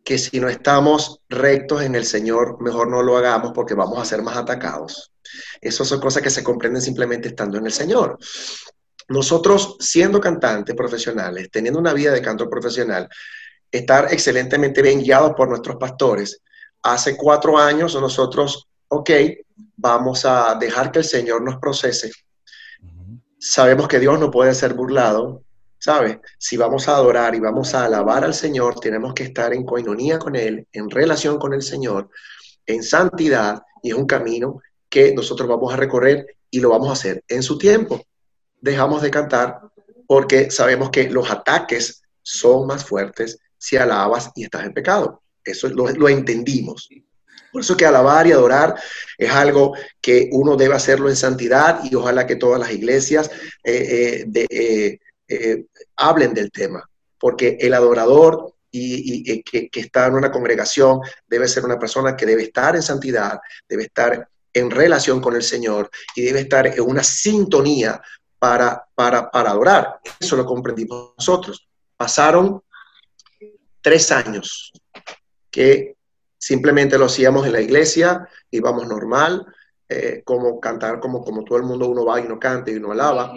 que si no estamos rectos en el Señor, mejor no lo hagamos porque vamos a ser más atacados. Esas son cosas que se comprenden simplemente estando en el Señor. Nosotros, siendo cantantes profesionales, teniendo una vida de canto profesional, estar excelentemente bien guiados por nuestros pastores, hace cuatro años nosotros, ok, vamos a dejar que el Señor nos procese. Sabemos que Dios no puede ser burlado, ¿sabes? Si vamos a adorar y vamos a alabar al Señor, tenemos que estar en coinonía con Él, en relación con el Señor, en santidad, y es un camino que nosotros vamos a recorrer y lo vamos a hacer en su tiempo. Dejamos de cantar porque sabemos que los ataques son más fuertes si alabas y estás en pecado. Eso lo, lo entendimos. Por eso que alabar y adorar es algo que uno debe hacerlo en santidad y ojalá que todas las iglesias eh, eh, eh, hablen del tema, porque el adorador y, que, que, está en una congregación debe ser una persona que debe estar en santidad, debe estar en relación con el Señor y debe estar en una sintonía para, para, para adorar. Eso lo comprendimos nosotros. Pasaron tres años que Simplemente lo hacíamos en la iglesia, íbamos normal, eh, como cantar como, como todo el mundo uno va y no canta y uno alaba,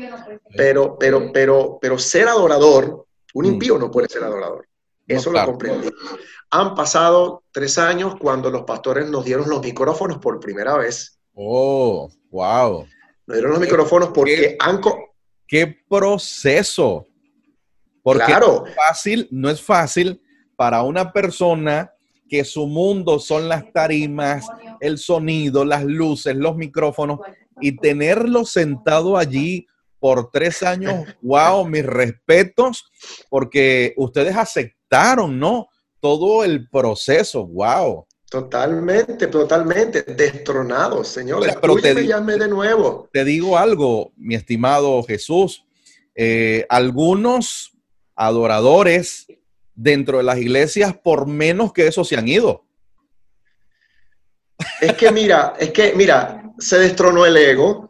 pero, pero, pero, pero ser adorador, un mm. impío no puede ser adorador. Eso lo comprendí. Han pasado tres años cuando los pastores nos dieron los micrófonos por primera vez. Oh, wow. Nos dieron los micrófonos porque han... ¡Qué proceso! Porque claro. fácil, no es fácil para una persona que su mundo son las tarimas, el sonido, las luces, los micrófonos, y tenerlo sentado allí por tres años, wow, mis respetos, porque ustedes aceptaron, ¿no? Todo el proceso, wow. Totalmente, totalmente, destronados, señores. pero te, de nuevo. Te digo algo, mi estimado Jesús, eh, algunos adoradores dentro de las iglesias, por menos que eso se han ido. Es que mira, es que mira, se destronó el ego,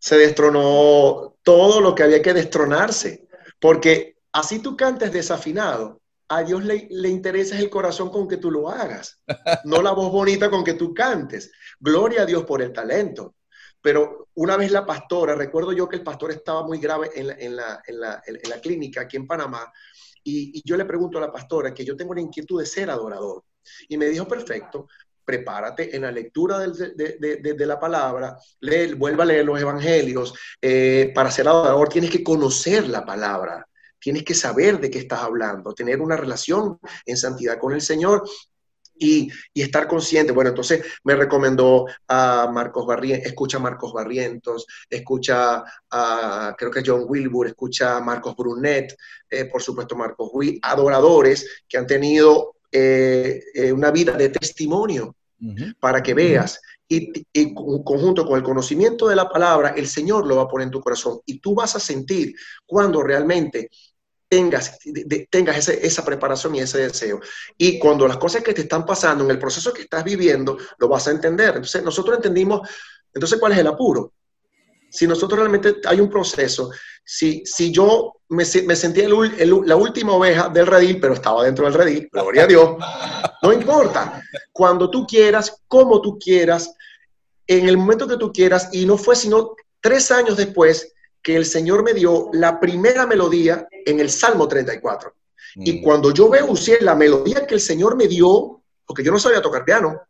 se destronó todo lo que había que destronarse, porque así tú cantes desafinado, a Dios le, le, interesa el corazón con que tú lo hagas, no la voz bonita con que tú cantes. Gloria a Dios por el talento. Pero una vez la pastora, recuerdo yo que el pastor estaba muy grave en la, en la, en la, en la clínica aquí en Panamá, y, yo le pregunto a la pastora que yo tengo la inquietud de ser adorador. Y me dijo, perfecto, prepárate en la lectura de, la palabra, lee, vuelva a leer los evangelios. Eh, para ser adorador tienes que conocer la palabra, tienes que saber de qué estás hablando, tener una relación en santidad con el Señor y, estar consciente. Bueno, entonces me recomendó a Marcos Barrientos, escucha a Marcos Barrientos, escucha a, creo que John Wilbur, escucha a Marcos Brunet, eh, por supuesto Marcos Will, adoradores que han tenido eh, eh, una vida de testimonio para que veas. Y, y conjunto con el conocimiento de la palabra, el Señor lo va a poner en tu corazón y tú vas a sentir cuando realmente tengas, tengas esa preparación y ese deseo. Y cuando las cosas que te están pasando en el proceso que estás viviendo, lo vas a entender. Entonces, nosotros entendimos, entonces, ¿cuál es el apuro? Si nosotros realmente hay un proceso, si, si yo me, me sentía la última oveja del redil, pero estaba dentro del redil, gloria a Dios, no importa. Cuando tú quieras, como tú quieras, en el momento que tú quieras, y no fue sino tres años después que el Señor me dio la primera melodía en el Salmo 34. Y mm. cuando yo veo la melodía que el Señor me dio, porque yo no sabía tocar piano.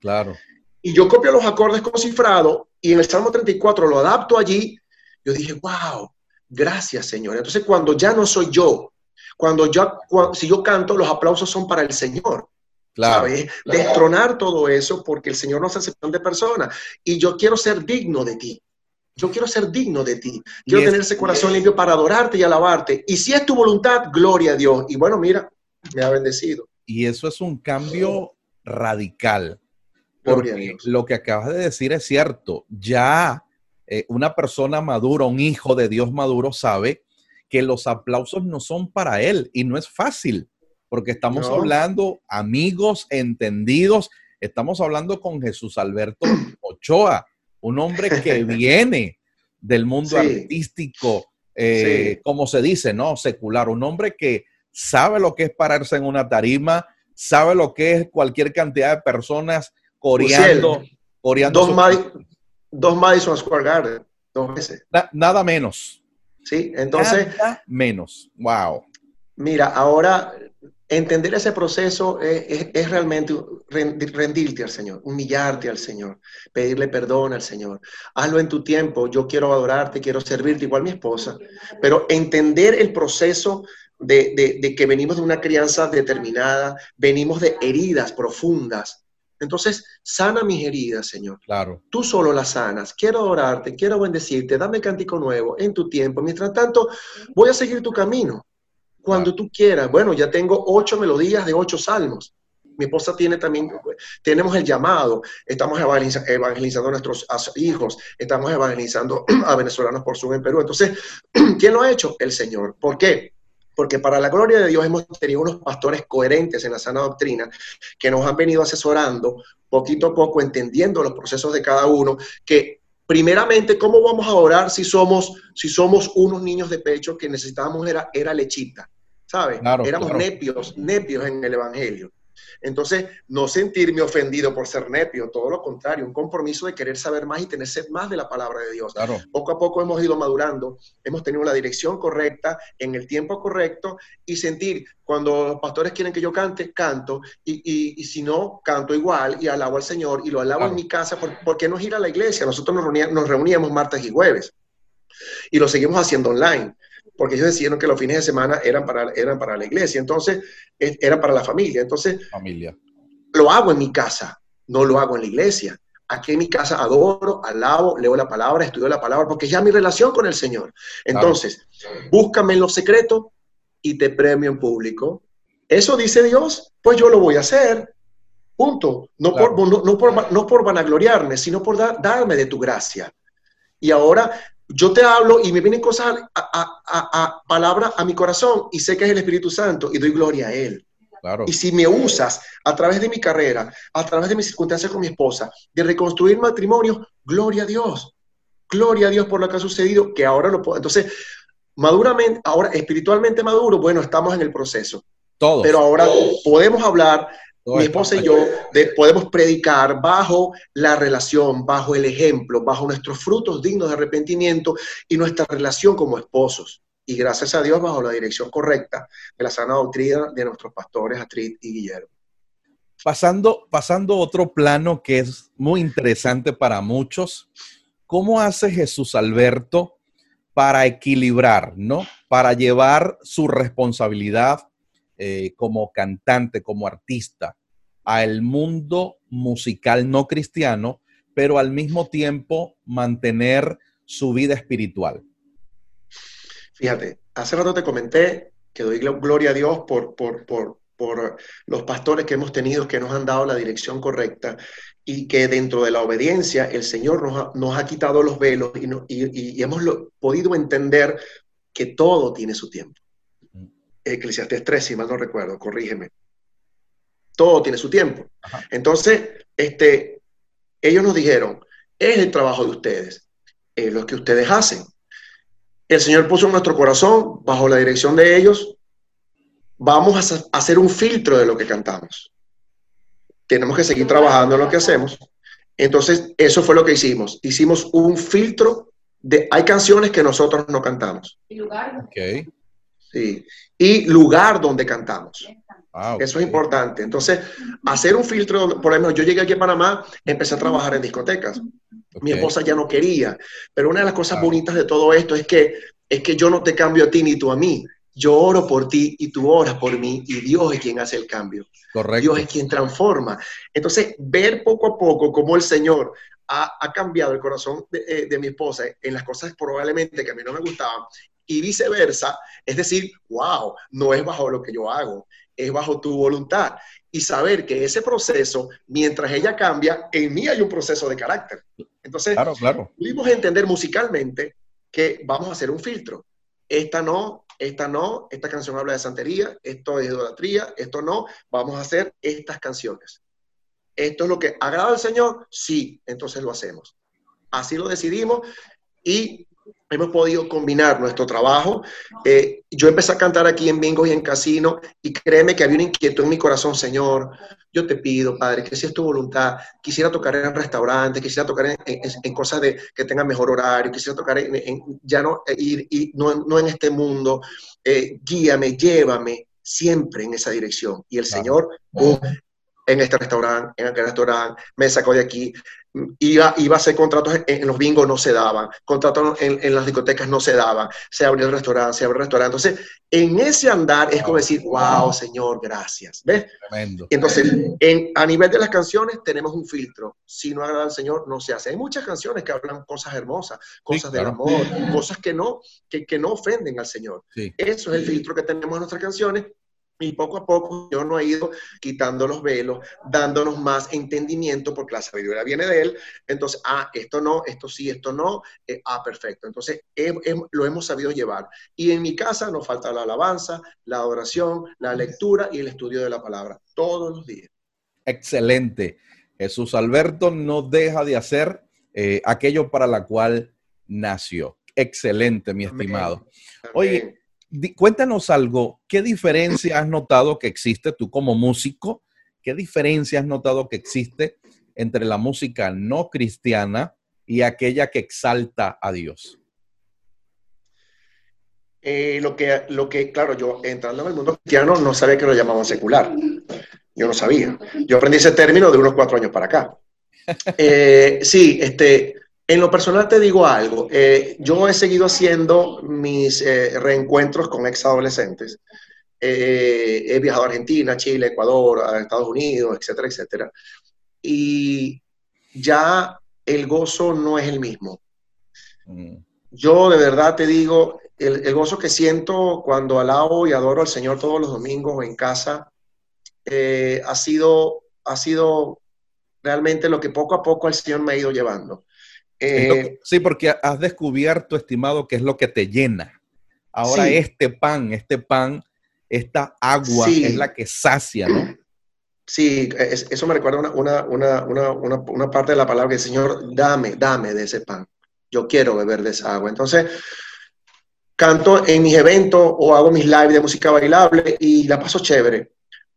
Claro. Y yo copio los acordes con cifrado y en el Salmo 34 lo adapto allí. Yo dije, wow, gracias Señor. Entonces cuando ya no soy yo, cuando ya, si yo canto, los aplausos son para el Señor. Claro, Destronar todo eso porque el Señor nos hace de persona. Y yo quiero ser digno de ti. Yo quiero ser digno de ti. Quiero tener ese corazón limpio para adorarte y alabarte. Y si es tu voluntad, gloria a Dios. Y bueno, mira, me ha bendecido. Y eso es un cambio radical. Porque lo que acabas de decir es cierto. Ya eh, una persona madura, un hijo de Dios maduro, sabe que los aplausos no son para él y no es fácil, porque estamos hablando amigos entendidos, estamos hablando con Jesús Alberto Ochoa, un hombre *laughs* que viene del mundo artístico, eh, como se dice, ¿no? Secular, un hombre que sabe lo que es pararse en una tarima, sabe lo que es cualquier cantidad de personas coreando. coreando dos, Madison Square Garden, dos veces. nada menos. Sí, entonces. Nada menos. Wow. Mira, ahora Entender ese proceso es, realmente rendirte al Señor, humillarte al Señor, pedirle perdón al Señor. Hazlo en tu tiempo, yo quiero adorarte, quiero servirte igual mi esposa, pero entender el proceso de, de que venimos de una crianza determinada, venimos de heridas profundas, entonces, sana mis heridas, Señor. Claro. Tú solo las sanas. Quiero adorarte, quiero bendecirte, dame cántico nuevo en tu tiempo. Mientras tanto, voy a seguir tu camino cuando tú quieras. Bueno, ya tengo ocho melodías de ocho salmos. Mi esposa tiene también, tenemos el llamado, estamos evangelizando a nuestros hijos, estamos evangelizando *clears throat* a venezolanos por su en Perú. Entonces, *clears throat* ¿quién lo ha hecho? El Señor. ¿Por qué? Porque para la gloria de Dios hemos tenido unos pastores coherentes en la sana doctrina que nos han venido asesorando poquito a poco, entendiendo los procesos de cada uno, que primeramente, ¿cómo vamos a orar si somos, si somos unos niños de pecho que necesitábamos era, era lechita? ¿sabes? Éramos nepios, nepios en el Evangelio. Entonces, no sentirme ofendido por ser nepio, todo lo contrario, un compromiso de querer saber más y tener sed más de la palabra de Dios. Poco a poco hemos ido madurando, hemos tenido la dirección correcta, en el tiempo correcto y sentir cuando los pastores quieren que yo cante, canto y, si no, canto igual y alabo al Señor y lo alabo en mi casa. ¿Por, qué no ir a la iglesia? Nosotros nos, nos reuníamos martes y jueves y lo seguimos haciendo online porque ellos decidieron que los fines de semana eran para, eran para la iglesia, entonces era para la familia. Entonces, familia. lo hago en mi casa, no lo hago en la iglesia. Aquí en mi casa adoro, alabo, leo la palabra, estudio la palabra, porque ya mi relación con el Señor. Entonces, búscame en lo secreto y te premio en público. Eso dice Dios, pues yo lo voy a hacer. Punto. No, por, no, por, no por vanagloriarme, sino por darme de tu gracia. Y ahora yo te hablo y me vienen cosas a, a, a, palabras a mi corazón y sé que es el Espíritu Santo y doy gloria a Él. Claro. Y si me usas a través de mi carrera, a través de mis circunstancias con mi esposa, de reconstruir matrimonio, gloria a Dios. Gloria a Dios por lo que ha sucedido, que ahora lo puedo. Entonces, maduramente, ahora espiritualmente maduro, bueno, estamos en el proceso. Todos. Pero ahora podemos hablar mi esposa y yo podemos predicar bajo la relación, bajo el ejemplo, bajo nuestros frutos dignos de arrepentimiento y nuestra relación como esposos. Y gracias a Dios, bajo la dirección correcta de la sana doctrina de nuestros pastores, Astrid y Guillermo. Pasando, pasando a otro plano que es muy interesante para muchos, ¿cómo hace Jesús Alberto para equilibrar, ¿no? Para llevar su responsabilidad eh, como cantante, como artista, al mundo musical no cristiano, pero al mismo tiempo mantener su vida espiritual? Fíjate, hace rato te comenté que doy gloria a Dios por, por, por, por los pastores que hemos tenido que nos han dado la dirección correcta y que dentro de la obediencia el Señor nos ha, nos ha quitado los velos y, y, y hemos podido entender que todo tiene su tiempo. Eclesiastes 3, si mal no recuerdo, corrígeme. Todo tiene su tiempo. Entonces, este, ellos nos dijeron, es el trabajo de ustedes, es lo que ustedes hacen. El Señor puso en nuestro corazón, bajo la dirección de ellos, vamos a hacer un filtro de lo que cantamos. Tenemos que seguir trabajando en lo que hacemos. Entonces, eso fue lo que hicimos. Hicimos un filtro de, hay canciones que nosotros no cantamos. Okay. Sí. Y lugar donde cantamos. Eso es importante. Entonces, hacer un filtro, por ejemplo, yo llegué aquí a Panamá, empecé a trabajar en discotecas. Mi esposa ya no quería, pero una de las cosas bonitas de todo esto es que, es que yo no te cambio a ti ni tú a mí. Yo oro por ti y tú oras por mí y Dios es quien hace el cambio. Correcto. Dios es quien transforma. Entonces, ver poco a poco cómo el Señor ha, ha cambiado el corazón de, eh, de, mi esposa en las cosas probablemente que a mí no me gustaban y viceversa, es decir, wow, no es bajo lo que yo hago, es bajo tu voluntad. Y saber que ese proceso, mientras ella cambia, en mí hay un proceso de carácter. Entonces, claro, claro. pudimos entender musicalmente que vamos a hacer un filtro. Esta no, esta no, esta canción habla de santería, esto es idolatría, esto no, vamos a hacer estas canciones. ¿Esto es lo que agrada al Señor? Sí, entonces lo hacemos. Así lo decidimos y hemos podido combinar nuestro trabajo. Eh, yo empecé a cantar aquí en Bingo y en Casino y créeme que había una inquietud en mi corazón, Señor, yo te pido, Padre, que si es tu voluntad, quisiera tocar en restaurantes, quisiera tocar en, en, cosas de, que tengan mejor horario, quisiera tocar en, ya no, ir, y no, no, en este mundo, eh, guíame, llévame. siempre en esa dirección. Y el Señor, en este restaurante, en aquel restaurante, me sacó de aquí, iba, iba a hacer contratos en, los bingos, no se daban, contratos en, las discotecas no se daban, se abrió el restaurante, se abrió el restaurante. Entonces, en ese andar es como decir, wow, Señor, gracias. ¿Ves? Tremendo. Entonces, en, a nivel de las canciones tenemos un filtro. Si no agrada al Señor, no se hace. Hay muchas canciones que hablan cosas hermosas, cosas del amor, cosas que no, que, que no ofenden al Señor. Eso es el filtro que tenemos en nuestras canciones y poco a poco yo no he ido quitando los velos, dándonos más entendimiento, porque la sabiduría viene de Él. Entonces, ah, esto no, esto sí, esto no. Eh, ah, perfecto. Entonces, lo hemos sabido llevar. Y en mi casa nos falta la alabanza, la adoración, la lectura y el estudio de la palabra, todos los días. Excelente. Jesús Alberto no deja de hacer eh, aquello para la cual nació. Excelente, mi estimado. Oye, cuéntanos algo, ¿qué diferencia has notado que existe tú como músico? ¿Qué diferencia has notado que existe entre la música no cristiana y aquella que exalta a Dios? Eh, lo, que, lo que, claro, yo entrando en el mundo cristiano no sabía que lo llamaban secular. Yo no sabía. Yo aprendí ese término de unos cuatro años para acá. *laughs* Eh, sí, este, en lo personal te digo algo. Eh, yo he seguido haciendo mis eh, reencuentros con ex adolescentes. Eh, he viajado a Argentina, Chile, Ecuador, a Estados Unidos, etcétera, etcétera. Y ya el gozo no es el mismo. Mm. Yo de verdad te digo, el, el, gozo que siento cuando alabo y adoro al Señor todos los domingos en casa ha, sido, ha sido realmente lo que poco a poco el Señor me ha ido llevando. Eh, sí, porque has descubierto, estimado, que es lo que te llena. Ahora este pan, este pan, esta agua es la que sacia, ¿no? Sí, eso me recuerda una, una, parte de la palabra que el Señor, dame, dame de ese pan. Yo quiero beber de esa agua. Entonces, canto en mis eventos o hago mis lives de música bailable y la paso chévere.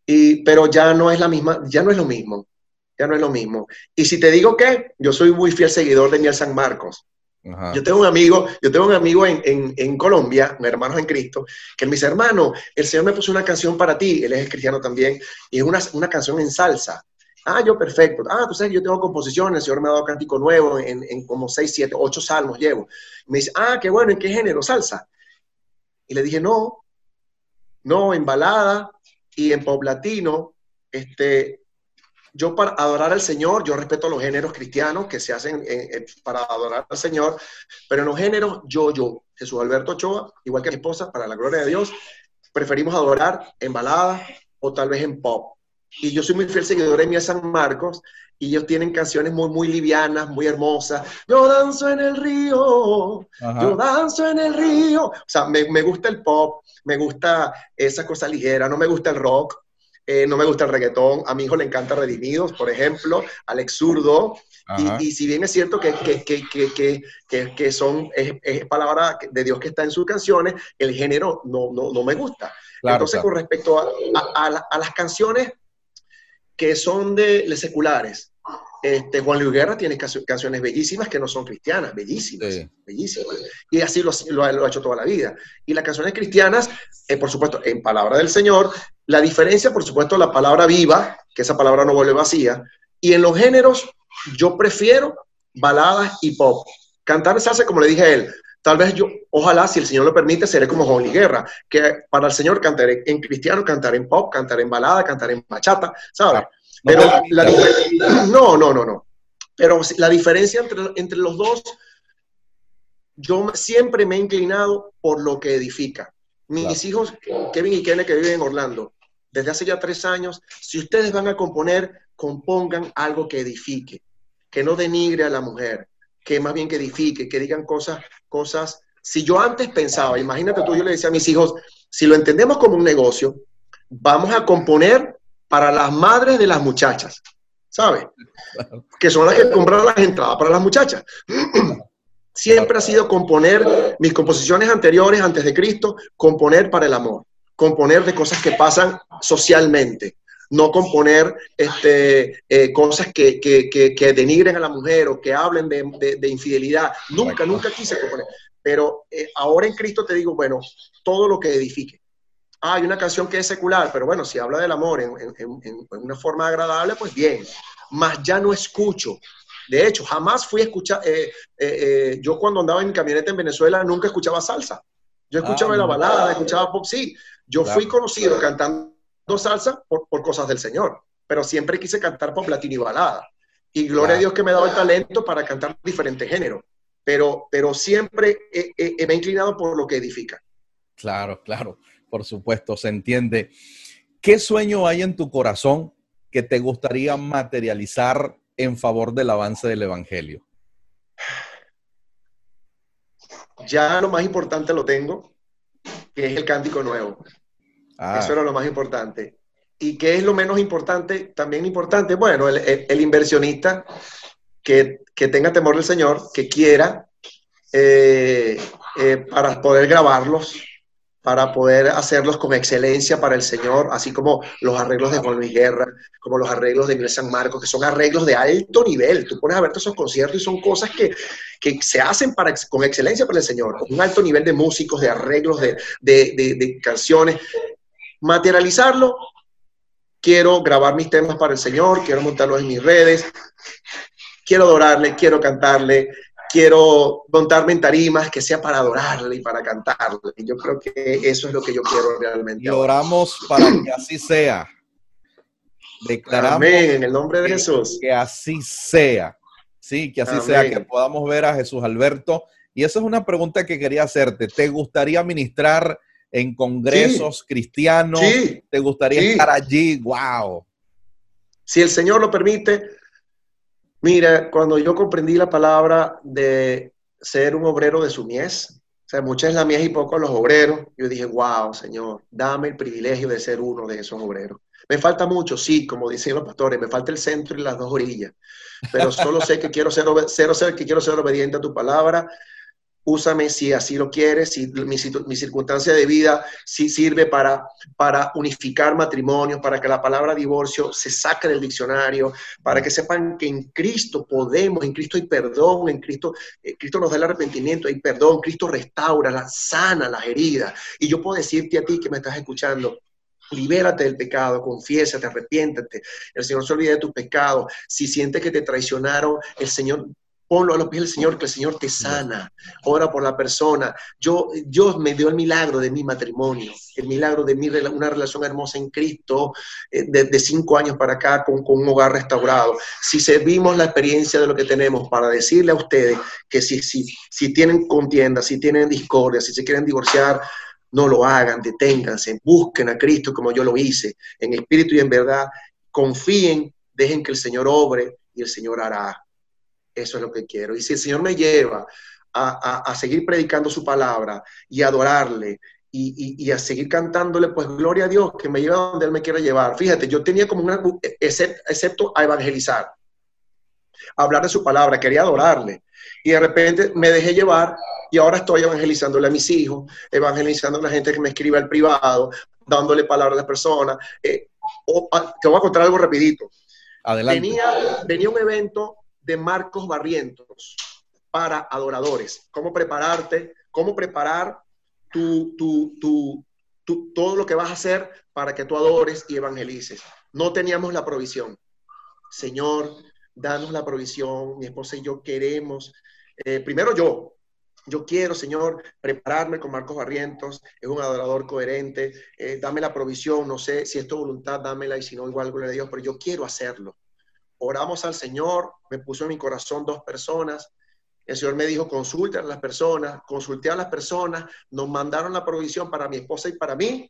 Y, pero ya no es la misma, ya no es lo mismo ya no es lo mismo. Y si te digo que yo soy muy fiel seguidor de Miel San Marcos. Yo tengo un amigo, yo tengo un amigo en, en, en Colombia, hermanos en Cristo, que él me dice, hermano, el Señor me puso una canción para ti, él es cristiano también, y es una, una canción en salsa. Ah, yo perfecto. Ah, tú sabes, yo tengo composiciones, el Señor me ha dado cántico nuevo, en, en como seis, siete, ocho salmos llevo. me dice, ah, qué bueno, ¿en qué género? Salsa. Y le dije, no, no, en balada y en pop latino, este, yo para adorar al Señor, yo respeto los géneros cristianos que se hacen para adorar al Señor, pero en los géneros, yo, yo, Jesús Alberto Ochoa, igual que mi esposa, para la gloria de Dios, preferimos adorar en balada o tal vez en pop. Y yo soy muy fiel seguidor de Mía San Marcos y ellos tienen canciones muy, muy livianas, muy hermosas. Yo danzo en el río, yo danzo en el río. O sea, me, me gusta el pop, me gusta esa cosa ligera, no me gusta el rock, eh, no me gusta el reggaetón, a mi hijo le encanta Redimidos, por ejemplo, Alex Zurdo, y, si bien es cierto que, que, que, son, es, palabra de Dios que está en sus canciones, el género no, no, no me gusta. Entonces, con respecto a, a, las canciones que son de, de seculares, este, Juan Luis Guerra tiene canciones bellísimas que no son cristianas, bellísimas, bellísimas. Y así lo, ha hecho toda la vida. Y las canciones cristianas, eh, por supuesto, en palabra del Señor, la diferencia, por supuesto, la palabra viva, que esa palabra no vuelve vacía. Y en los géneros, yo prefiero baladas y pop. Cantar salsa, como le dije a él, tal vez yo, ojalá, si el Señor lo permite, seré como Juan Luis Guerra, que para el Señor cantaré en cristiano, cantaré en pop, cantaré en balada, cantaré en bachata, ¿sabes? Pero la, no, no, no, no. Pero la diferencia entre, entre los dos, yo siempre me he inclinado por lo que edifica. Mis hijos, Kevin y Kenneth, que viven en Orlando, desde hace ya tres años, si ustedes van a componer, compongan algo que edifique, que no denigre a la mujer, que más bien que edifique, que digan cosas, cosas. Si yo antes pensaba, imagínate tú, yo le decía a mis hijos, si lo entendemos como un negocio, vamos a componer para las madres de las muchachas, ¿sabes? Que son las que compran las entradas para las muchachas. *clears throat* Siempre ha sido componer mis composiciones anteriores, antes de Cristo, componer para el amor, componer de cosas que pasan socialmente, no componer este, eh, cosas que, que, denigren a la mujer o que hablen de, infidelidad. Nunca, nunca quise componer. Pero eh, ahora en Cristo te digo, bueno, todo lo que edifique, ah, hay una canción que es secular, pero bueno, si habla del amor en, una forma agradable, pues bien, más ya no escucho. De hecho, jamás fui a escuchar, eh, eh, eh, yo cuando andaba en camioneta en Venezuela nunca escuchaba salsa. Yo escuchaba ah, la balada, escuchaba pop, sí. Yo fui conocido cantando salsa por, por, cosas del Señor, pero siempre quise cantar pop latino y balada. Y gloria a Dios que me ha dado el talento para cantar diferentes géneros, pero, pero siempre me he inclinado por lo que edifica. Claro, claro por supuesto, se entiende. ¿Qué sueño hay en tu corazón que te gustaría materializar en favor del avance del Evangelio? Ya lo más importante lo tengo, que es el cántico nuevo. Ah. Eso era lo más importante. ¿Y qué es lo menos importante? También importante, bueno, el, inversionista que, tenga temor del Señor, que quiera, eh, eh, para poder grabarlos, para poder hacerlos con excelencia para el Señor, así como los arreglos de Juan Luis Guerra, como los arreglos de Miguel San Marcos, que son arreglos de alto nivel. Tú pones a ver esos conciertos y son cosas que, que se hacen para, con excelencia para el Señor, con un alto nivel de músicos, de arreglos, de, de, de, de canciones. Materializarlo, quiero grabar mis temas para el Señor, quiero montarlos en mis redes, quiero adorarle, quiero cantarle, quiero montarme en tarimas que sea para adorarle y para cantarle. Yo creo que eso es lo que yo quiero realmente. Y oramos para que así sea. Declaramos Amén, en el nombre de Jesús. Que así sea. Sí, que así sea, que podamos ver a Jesús Alberto. Y esa es una pregunta que quería hacerte. ¿Te gustaría ministrar en congresos cristianos? Sí, ¿Te gustaría estar allí? ¡Wow! Si el Señor lo permite, Mira, cuando yo comprendí la palabra de ser un obrero de su mies, o sea, mucha es la mies y poco los obreros, yo dije, wow, Señor, dame el privilegio de ser uno de esos obreros. Me falta mucho, sí, como dicen los pastores, me falta el centro y las dos orillas, pero solo sé que quiero ser, ser, que quiero ser obediente a tu palabra úsame si así lo quieres, si mi, circunstancia de vida si sirve para, para unificar matrimonios, para que la palabra divorcio se saque del diccionario, para que sepan que en Cristo podemos, en Cristo hay perdón, en Cristo, eh, Cristo nos da el arrepentimiento, hay perdón, Cristo restaura, la, sana las heridas. Y yo puedo decirte a ti que me estás escuchando, Libérate del pecado, confiésate, arrepiéntete. El Señor se olvida de tus pecados. Si sientes que te traicionaron, el Señor ponlo a los pies del Señor, que el Señor te sana. Ora por la persona. Yo, Dios me dio el milagro de mi matrimonio, el milagro de mi, una relación hermosa en Cristo eh, de, cinco años para acá con, con, un hogar restaurado. Si servimos la experiencia de lo que tenemos para decirle a ustedes que si, si, si tienen contienda, si tienen discordia, si se quieren divorciar, no lo hagan, deténganse, busquen a Cristo como yo lo hice, en espíritu y en verdad, confíen, dejen que el Señor obre y el Señor hará. Eso es lo que quiero. Y si el Señor me lleva a, seguir predicando su palabra y adorarle y, a seguir cantándole, pues gloria a Dios que me lleva donde Él me quiera llevar. Fíjate, yo tenía como una, excepto a evangelizar, a hablar de su palabra, quería adorarle. Y de repente me dejé llevar y ahora estoy evangelizándole a mis hijos, evangelizando a la gente que me escribe al privado, dándole palabras a las personas. Eh, te voy a contar algo rapidito. Adelante. Venía un evento de Marcos Barrientos para adoradores. Cómo prepararte, cómo preparar tu, tu, todo lo que vas a hacer para que tú adores y evangelices. No teníamos la provisión. Señor, danos la provisión. Mi esposa y yo queremos, eh, primero yo, yo quiero, Señor, prepararme con Marcos Barrientos, es un adorador coherente, eh, dame la provisión, no sé si es tu voluntad, dámela y si no, igual gloria a Dios, pero yo quiero hacerlo oramos al Señor, me puso en mi corazón dos personas. El Señor me dijo, consulte a las personas, consulté a las personas, nos mandaron la provisión para mi esposa y para mí,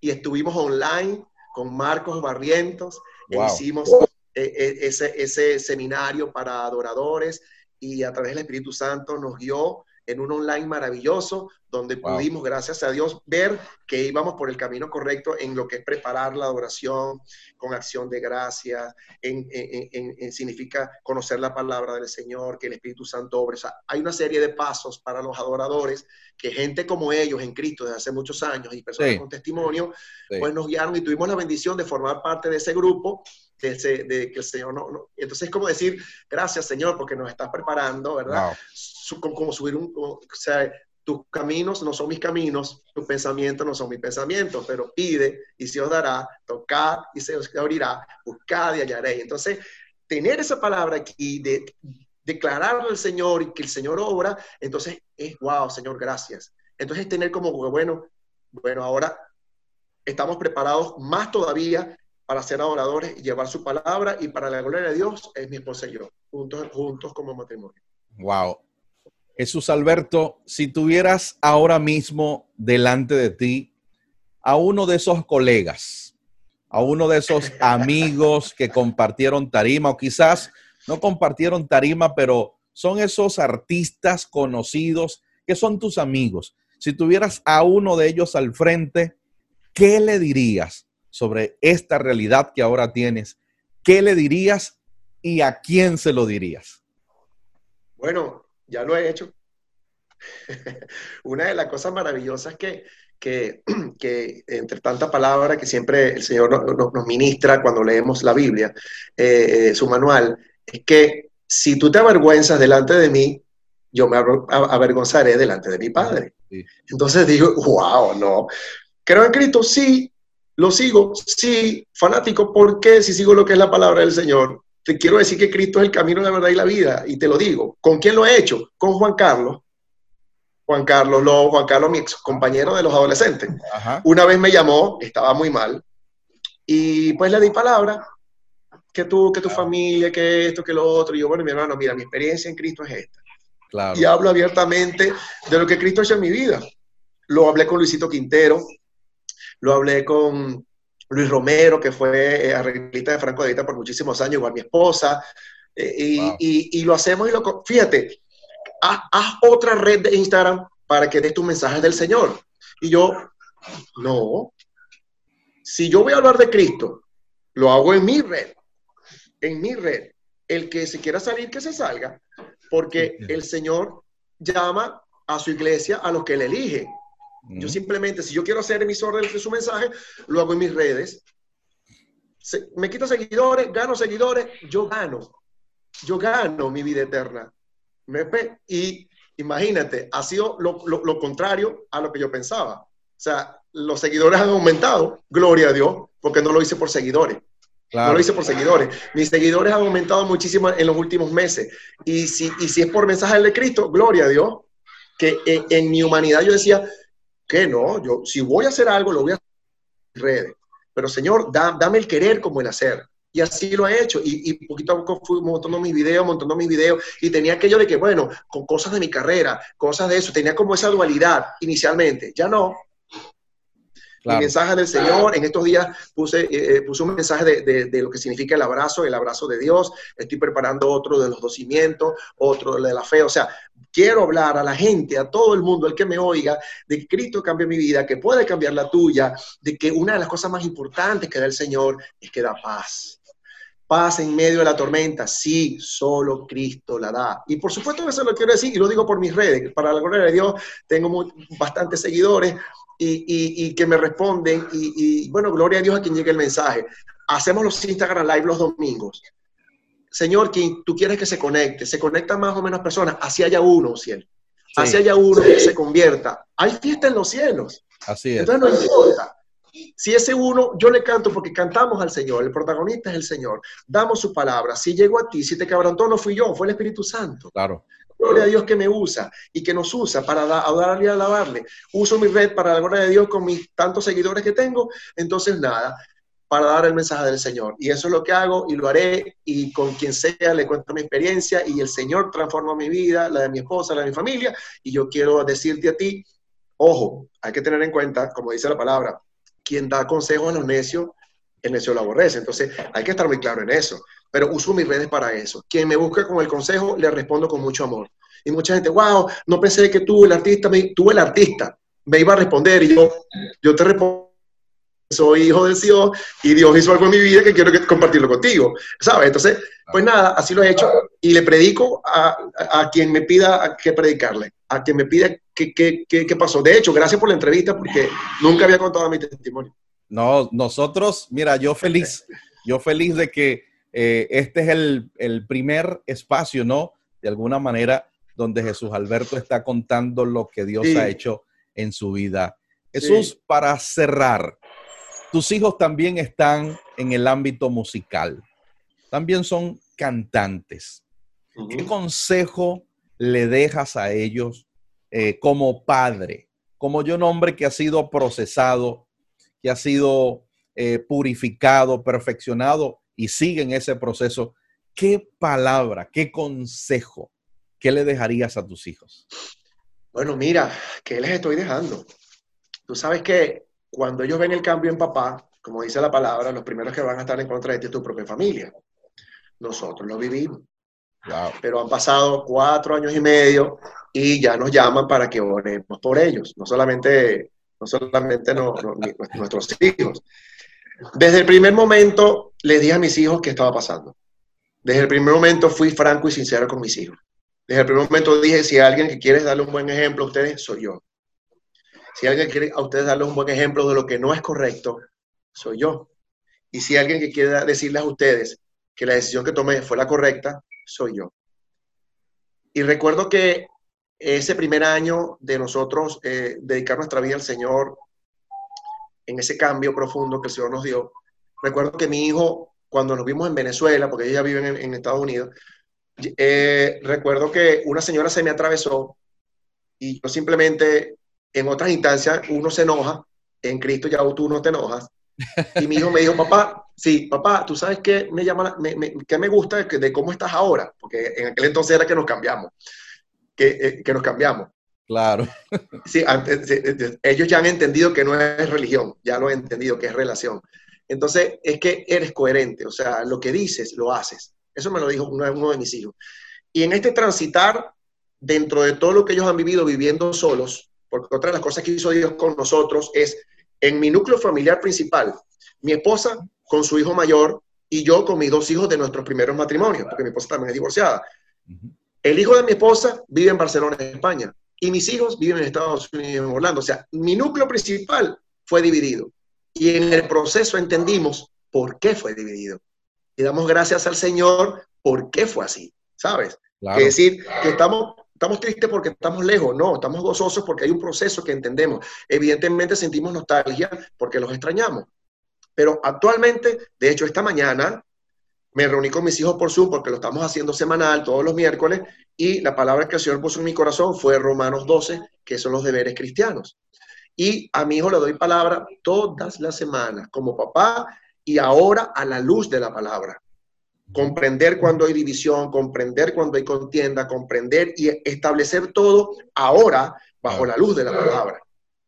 y estuvimos online con Marcos Barrientos, e hicimos eh, eh, ese, ese seminario para adoradores y a través del Espíritu Santo nos guió en un online maravilloso donde pudimos, gracias a Dios, ver que íbamos por el camino correcto en lo que es preparar la adoración con acción de gracias, en, significa conocer la palabra del Señor, que el Espíritu Santo obre. hay una serie de pasos para los adoradores que gente como ellos en Cristo desde hace muchos años y personas con testimonio, pues nos guiaron y tuvimos la bendición de formar parte de ese grupo de, que el Señor no, Entonces es como decir, gracias Señor, porque nos estás preparando, ¿verdad? Como, subir un, o sea, tus caminos no son mis caminos, tus pensamientos no son mis pensamientos, pero pide y se os dará, tocad y se os abrirá, buscad y hallaréis. Entonces, tener esa palabra aquí de declararle al Señor y que el Señor obra, entonces es, wow, Señor, gracias. Entonces, tener como, bueno, bueno, ahora estamos preparados más todavía para ser adoradores y llevar su palabra y para la gloria de Dios es mi esposa y yo, juntos, juntos como matrimonio. Wow. Jesús Alberto, si tuvieras ahora mismo delante de ti a uno de esos colegas, a uno de esos *laughs* amigos que compartieron tarima o quizás no compartieron tarima, pero son esos artistas conocidos que son tus amigos. Si tuvieras a uno de ellos al frente, ¿qué le dirías sobre esta realidad que ahora tienes? ¿Qué le dirías y a quién se lo dirías? Bueno, ya lo he hecho. *laughs* Una de las cosas maravillosas que, que, *clears throat* que entre tanta palabra que siempre el Señor nos, ministra cuando leemos la Biblia, eh, eh, su manual, es que si tú te avergüenzas delante de mí, yo me avergonzaré delante de mi Padre. Entonces digo, wow, no. Creo en Cristo, sí, lo sigo, sí, fanático, ¿por qué si sigo lo que es la palabra del Señor? Te quiero decir que Cristo es el camino, la verdad y la vida, y te lo digo. ¿Con quién lo he hecho? Con Juan Carlos. Juan Carlos, lo, Juan Carlos, mi ex compañero de los adolescentes. Una vez me llamó, estaba muy mal, y pues le di palabra, que tú, que tu familia, que esto, que lo otro. Y yo, bueno, mi hermano, mira, mi experiencia en Cristo es esta. Y hablo abiertamente de lo que Cristo ha hecho en mi vida. Lo hablé con Luisito Quintero, lo hablé con Luis Romero, que fue eh, arreglista de Franco de Vita por muchísimos años, igual mi esposa. Eh, y, y, lo hacemos y lo... Fíjate, haz, haz, otra red de Instagram para que des tus mensajes del Señor. Y yo, no. Si yo voy a hablar de Cristo, lo hago en mi red en mi red. El que se quiera salir, que se salga, porque el Señor llama a su iglesia a los que le Yo simplemente, si yo quiero ser emisor de su mensaje, lo hago en mis redes. me quito seguidores, gano seguidores, yo gano. Yo gano mi vida eterna. Y imagínate, ha sido lo, lo contrario a lo que yo pensaba. O sea, los seguidores han aumentado, gloria a Dios, porque no lo hice por seguidores. No lo hice por seguidores. Mis seguidores han aumentado muchísimo en los últimos meses. Y si, y si es por mensaje de Cristo, gloria a Dios, que en, mi humanidad yo decía que no, yo si voy a hacer algo, lo voy a hacer en redes. Pero Señor, dame el querer como el hacer. Y así lo he hecho. Y, y, poquito a poco fui montando mis videos, montando mis videos. Y tenía aquello de que, bueno, con cosas de mi carrera, cosas de eso. Tenía como esa dualidad inicialmente. Ya no. El mensaje del Señor. En estos días puse, eh, eh, puse un mensaje de, de, lo que significa el abrazo, el abrazo de Dios. Estoy preparando otro de los dos cimientos, otro de la fe. O sea, quiero hablar a la gente, a todo el mundo, el que me oiga, de que Cristo cambie mi vida, que puede cambiar la tuya, de que una de las cosas más importantes que da el Señor es que da paz paz en medio de la tormenta, sí, solo Cristo la da. Y por supuesto eso lo quiero decir y lo digo por mis redes. Para la gloria de Dios tengo bastantes seguidores, y, que me responden. Y, bueno, gloria a Dios a quien llegue el mensaje. Hacemos los Instagram Live los domingos. Señor, quien tú quieres que se conecte, se conectan más o menos personas, así haya uno, cielo. Así haya uno que se convierta. Hay fiesta en los cielos. Así es. Entonces no importa. Si ese uno, yo le canto porque cantamos al Señor, el protagonista es el Señor, damos su palabra. Si llegó a ti, si te quebrantó, no fui yo, fue el Espíritu Santo. Claro. Gloria a Dios que me usa y que nos usa para adorarle y alabarle. Uso mi red para la gloria de Dios con mis tantos seguidores que tengo. Entonces, nada, para dar el mensaje del Señor. Y eso es lo que hago y lo haré y con quien sea le cuento mi experiencia y el Señor transforma mi vida, la de mi esposa, la de mi familia. Y yo quiero decirte a ti, ojo, hay que tener en cuenta, como dice la palabra, quien da consejo a los necios, el necio lo aborrece. Entonces, hay que estar muy claro en eso pero uso mis redes para eso. Quien me busca con el consejo, le respondo con mucho amor. Y mucha gente, wow, no pensé que tú, el artista, me, tú el artista, me iba a responder y yo, yo te respondo, soy hijo de Dios y Dios hizo algo en mi vida que quiero compartirlo contigo, ¿sabes? Entonces, pues nada, así lo he hecho y le predico a, a quien me pida que predicarle, a quien me pida qué que, que, pasó. De hecho, gracias por la entrevista porque nunca había contado mi testimonio. No, nosotros, mira, yo feliz, yo feliz de que eh, este es el, primer espacio, ¿no? De alguna manera, donde Jesús Alberto está contando lo que Dios ha hecho en su vida. Jesús, para cerrar, tus hijos también están en el ámbito musical, también son cantantes. ¿Qué consejo le dejas a ellos eh, como padre, como yo un hombre que ha sido procesado, que ha sido eh, purificado, perfeccionado y sigue en ese proceso? ¿Qué palabra, qué consejo, qué le dejarías a tus hijos? Bueno, mira, ¿qué les estoy dejando? Tú sabes que cuando ellos ven el cambio en papá, como dice la palabra, los primeros que van a estar en contra de ti es tu propia familia. Nosotros lo vivimos. Pero han pasado cuatro años y medio y ya nos llaman para que oremos por ellos, no solamente, no solamente nuestros hijos. Desde el primer momento les dije a mis hijos qué estaba pasando. Desde el primer momento fui franco y sincero con mis hijos. Desde el primer momento dije, si alguien que quiere darle un buen ejemplo a ustedes, soy yo. Si alguien quiere a ustedes darles un buen ejemplo de lo que no es correcto, soy yo. Y si alguien que quiere decirles a ustedes que la decisión que tomé fue la correcta, soy yo. Y recuerdo que ese primer año de nosotros eh, dedicar nuestra vida al Señor, en ese cambio profundo que el Señor nos dio, recuerdo que mi hijo, cuando nos vimos en Venezuela, porque ella vive en, en Estados Unidos, eh, recuerdo que una señora se me atravesó y yo simplemente en otras instancias uno se enoja, en Cristo ya tú no te enojas. Y mi hijo me dijo, papá, sí, papá, tú sabes qué me llama, me, me, qué me gusta de, de, cómo estás ahora, porque en aquel entonces era que nos cambiamos, que, eh, que nos cambiamos. Claro. Sí, antes, ellos ya han entendido que no es religión, ya lo han entendido que es relación. Entonces, es que eres coherente, o sea, lo que dices, lo haces. Eso me lo dijo uno, de mis hijos. Y en este transitar, dentro de todo lo que ellos han vivido viviendo solos, porque otra de las cosas que hizo Dios con nosotros es, en mi núcleo familiar principal, mi esposa con su hijo mayor y yo con mis dos hijos de nuestros primeros matrimonios, porque mi esposa también es divorciada. El hijo de mi esposa vive en Barcelona, España, y mis hijos viven en Estados Unidos, en Orlando. O sea, mi núcleo principal fue dividido. Y en el proceso entendimos por qué fue dividido. Y damos gracias al Señor por qué fue así, ¿sabes? Es decir, que estamos estamos tristes porque estamos lejos, no, estamos gozosos porque hay un proceso que entendemos. Evidentemente sentimos nostalgia porque los extrañamos. Pero actualmente, de hecho, esta mañana me reuní con mis hijos por Zoom porque lo estamos haciendo semanal todos los miércoles y la palabra que el Señor puso en mi corazón fue Romanos 12, que son los deberes cristianos. Y a mi hijo le doy palabra todas las semanas como papá y ahora a la luz de la palabra comprender cuando hay división, comprender cuando hay contienda, comprender y establecer todo ahora bajo la luz de la palabra,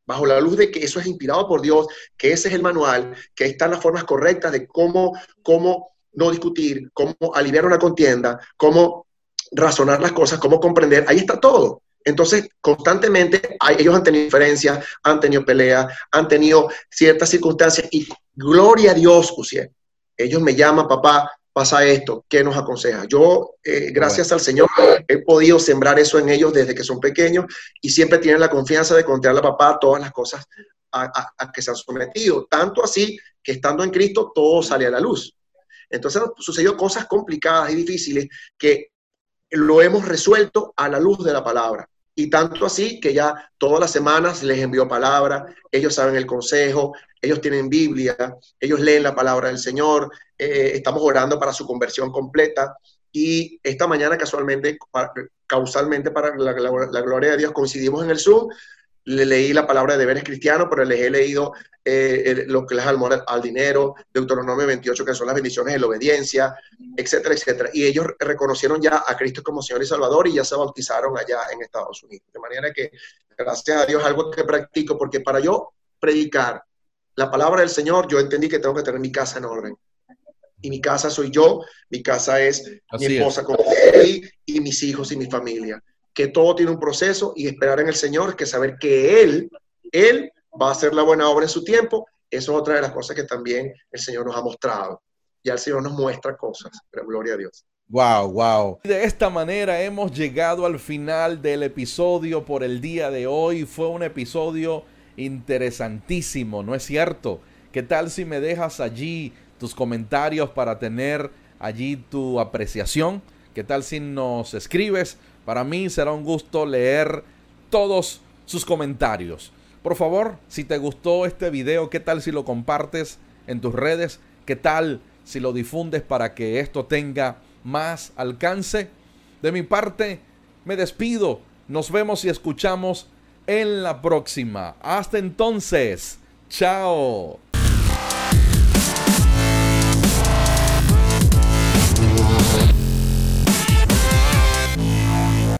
bajo la luz de que eso es inspirado por Dios, que ese es el manual, que están las formas correctas de cómo, cómo no discutir, cómo aliviar una contienda, cómo razonar las cosas, cómo comprender, ahí está todo. Entonces, constantemente ellos han tenido diferencias, han tenido peleas, han tenido ciertas circunstancias y gloria a Dios, Usiel. Ellos me llaman, papá, pasa esto, ¿qué nos aconseja? Yo, eh, gracias al Señor, he podido sembrar eso en ellos desde que son pequeños y siempre tienen la confianza de contarle a papá todas las cosas a, que se han sometido. Tanto así que estando en Cristo todo sale a la luz. Entonces sucedió cosas complicadas y difíciles que lo hemos resuelto a la luz de la palabra. Y tanto así que ya todas las semanas les envió palabra, ellos saben el consejo, ellos tienen Biblia, ellos leen la palabra del Señor, eh, estamos orando para su conversión completa. Y esta mañana casualmente, causalmente para la, gloria de Dios, coincidimos en el Zoom. Le leí la palabra de deberes cristianos, pero les he leído eh, lo que es al, al dinero, Deuteronomio 28, que son las bendiciones de la obediencia, etcétera, etcétera. Y ellos reconocieron ya a Cristo como Señor y Salvador y ya se bautizaron allá en Estados Unidos. De manera que, gracias a Dios, algo que practico, porque para yo predicar la palabra del Señor, yo entendí que tengo que tener mi casa en orden y mi casa soy yo, mi casa es mi esposa con él y mis hijos y mi familia. Que todo tiene un proceso y esperar en el Señor, que saber que Él, Él va a hacer la buena obra en su tiempo. Eso es otra de las cosas que también el Señor nos ha mostrado. Ya el Señor nos muestra cosas, pero gloria a Dios. Wow, wow. De esta manera hemos llegado al final del episodio por el día de hoy. Fue un episodio interesantísimo, ¿no es cierto? ¿Qué tal si me dejas allí tus comentarios para tener allí tu apreciación. ¿Qué tal si nos escribes Para mí será un gusto leer todos sus comentarios. Por favor, si te gustó este video, ¿qué tal si lo compartes en tus redes? ¿Qué tal si lo difundes para que esto tenga más alcance? De mi parte, me despido. Nos vemos y escuchamos en la próxima. Hasta entonces. Chao.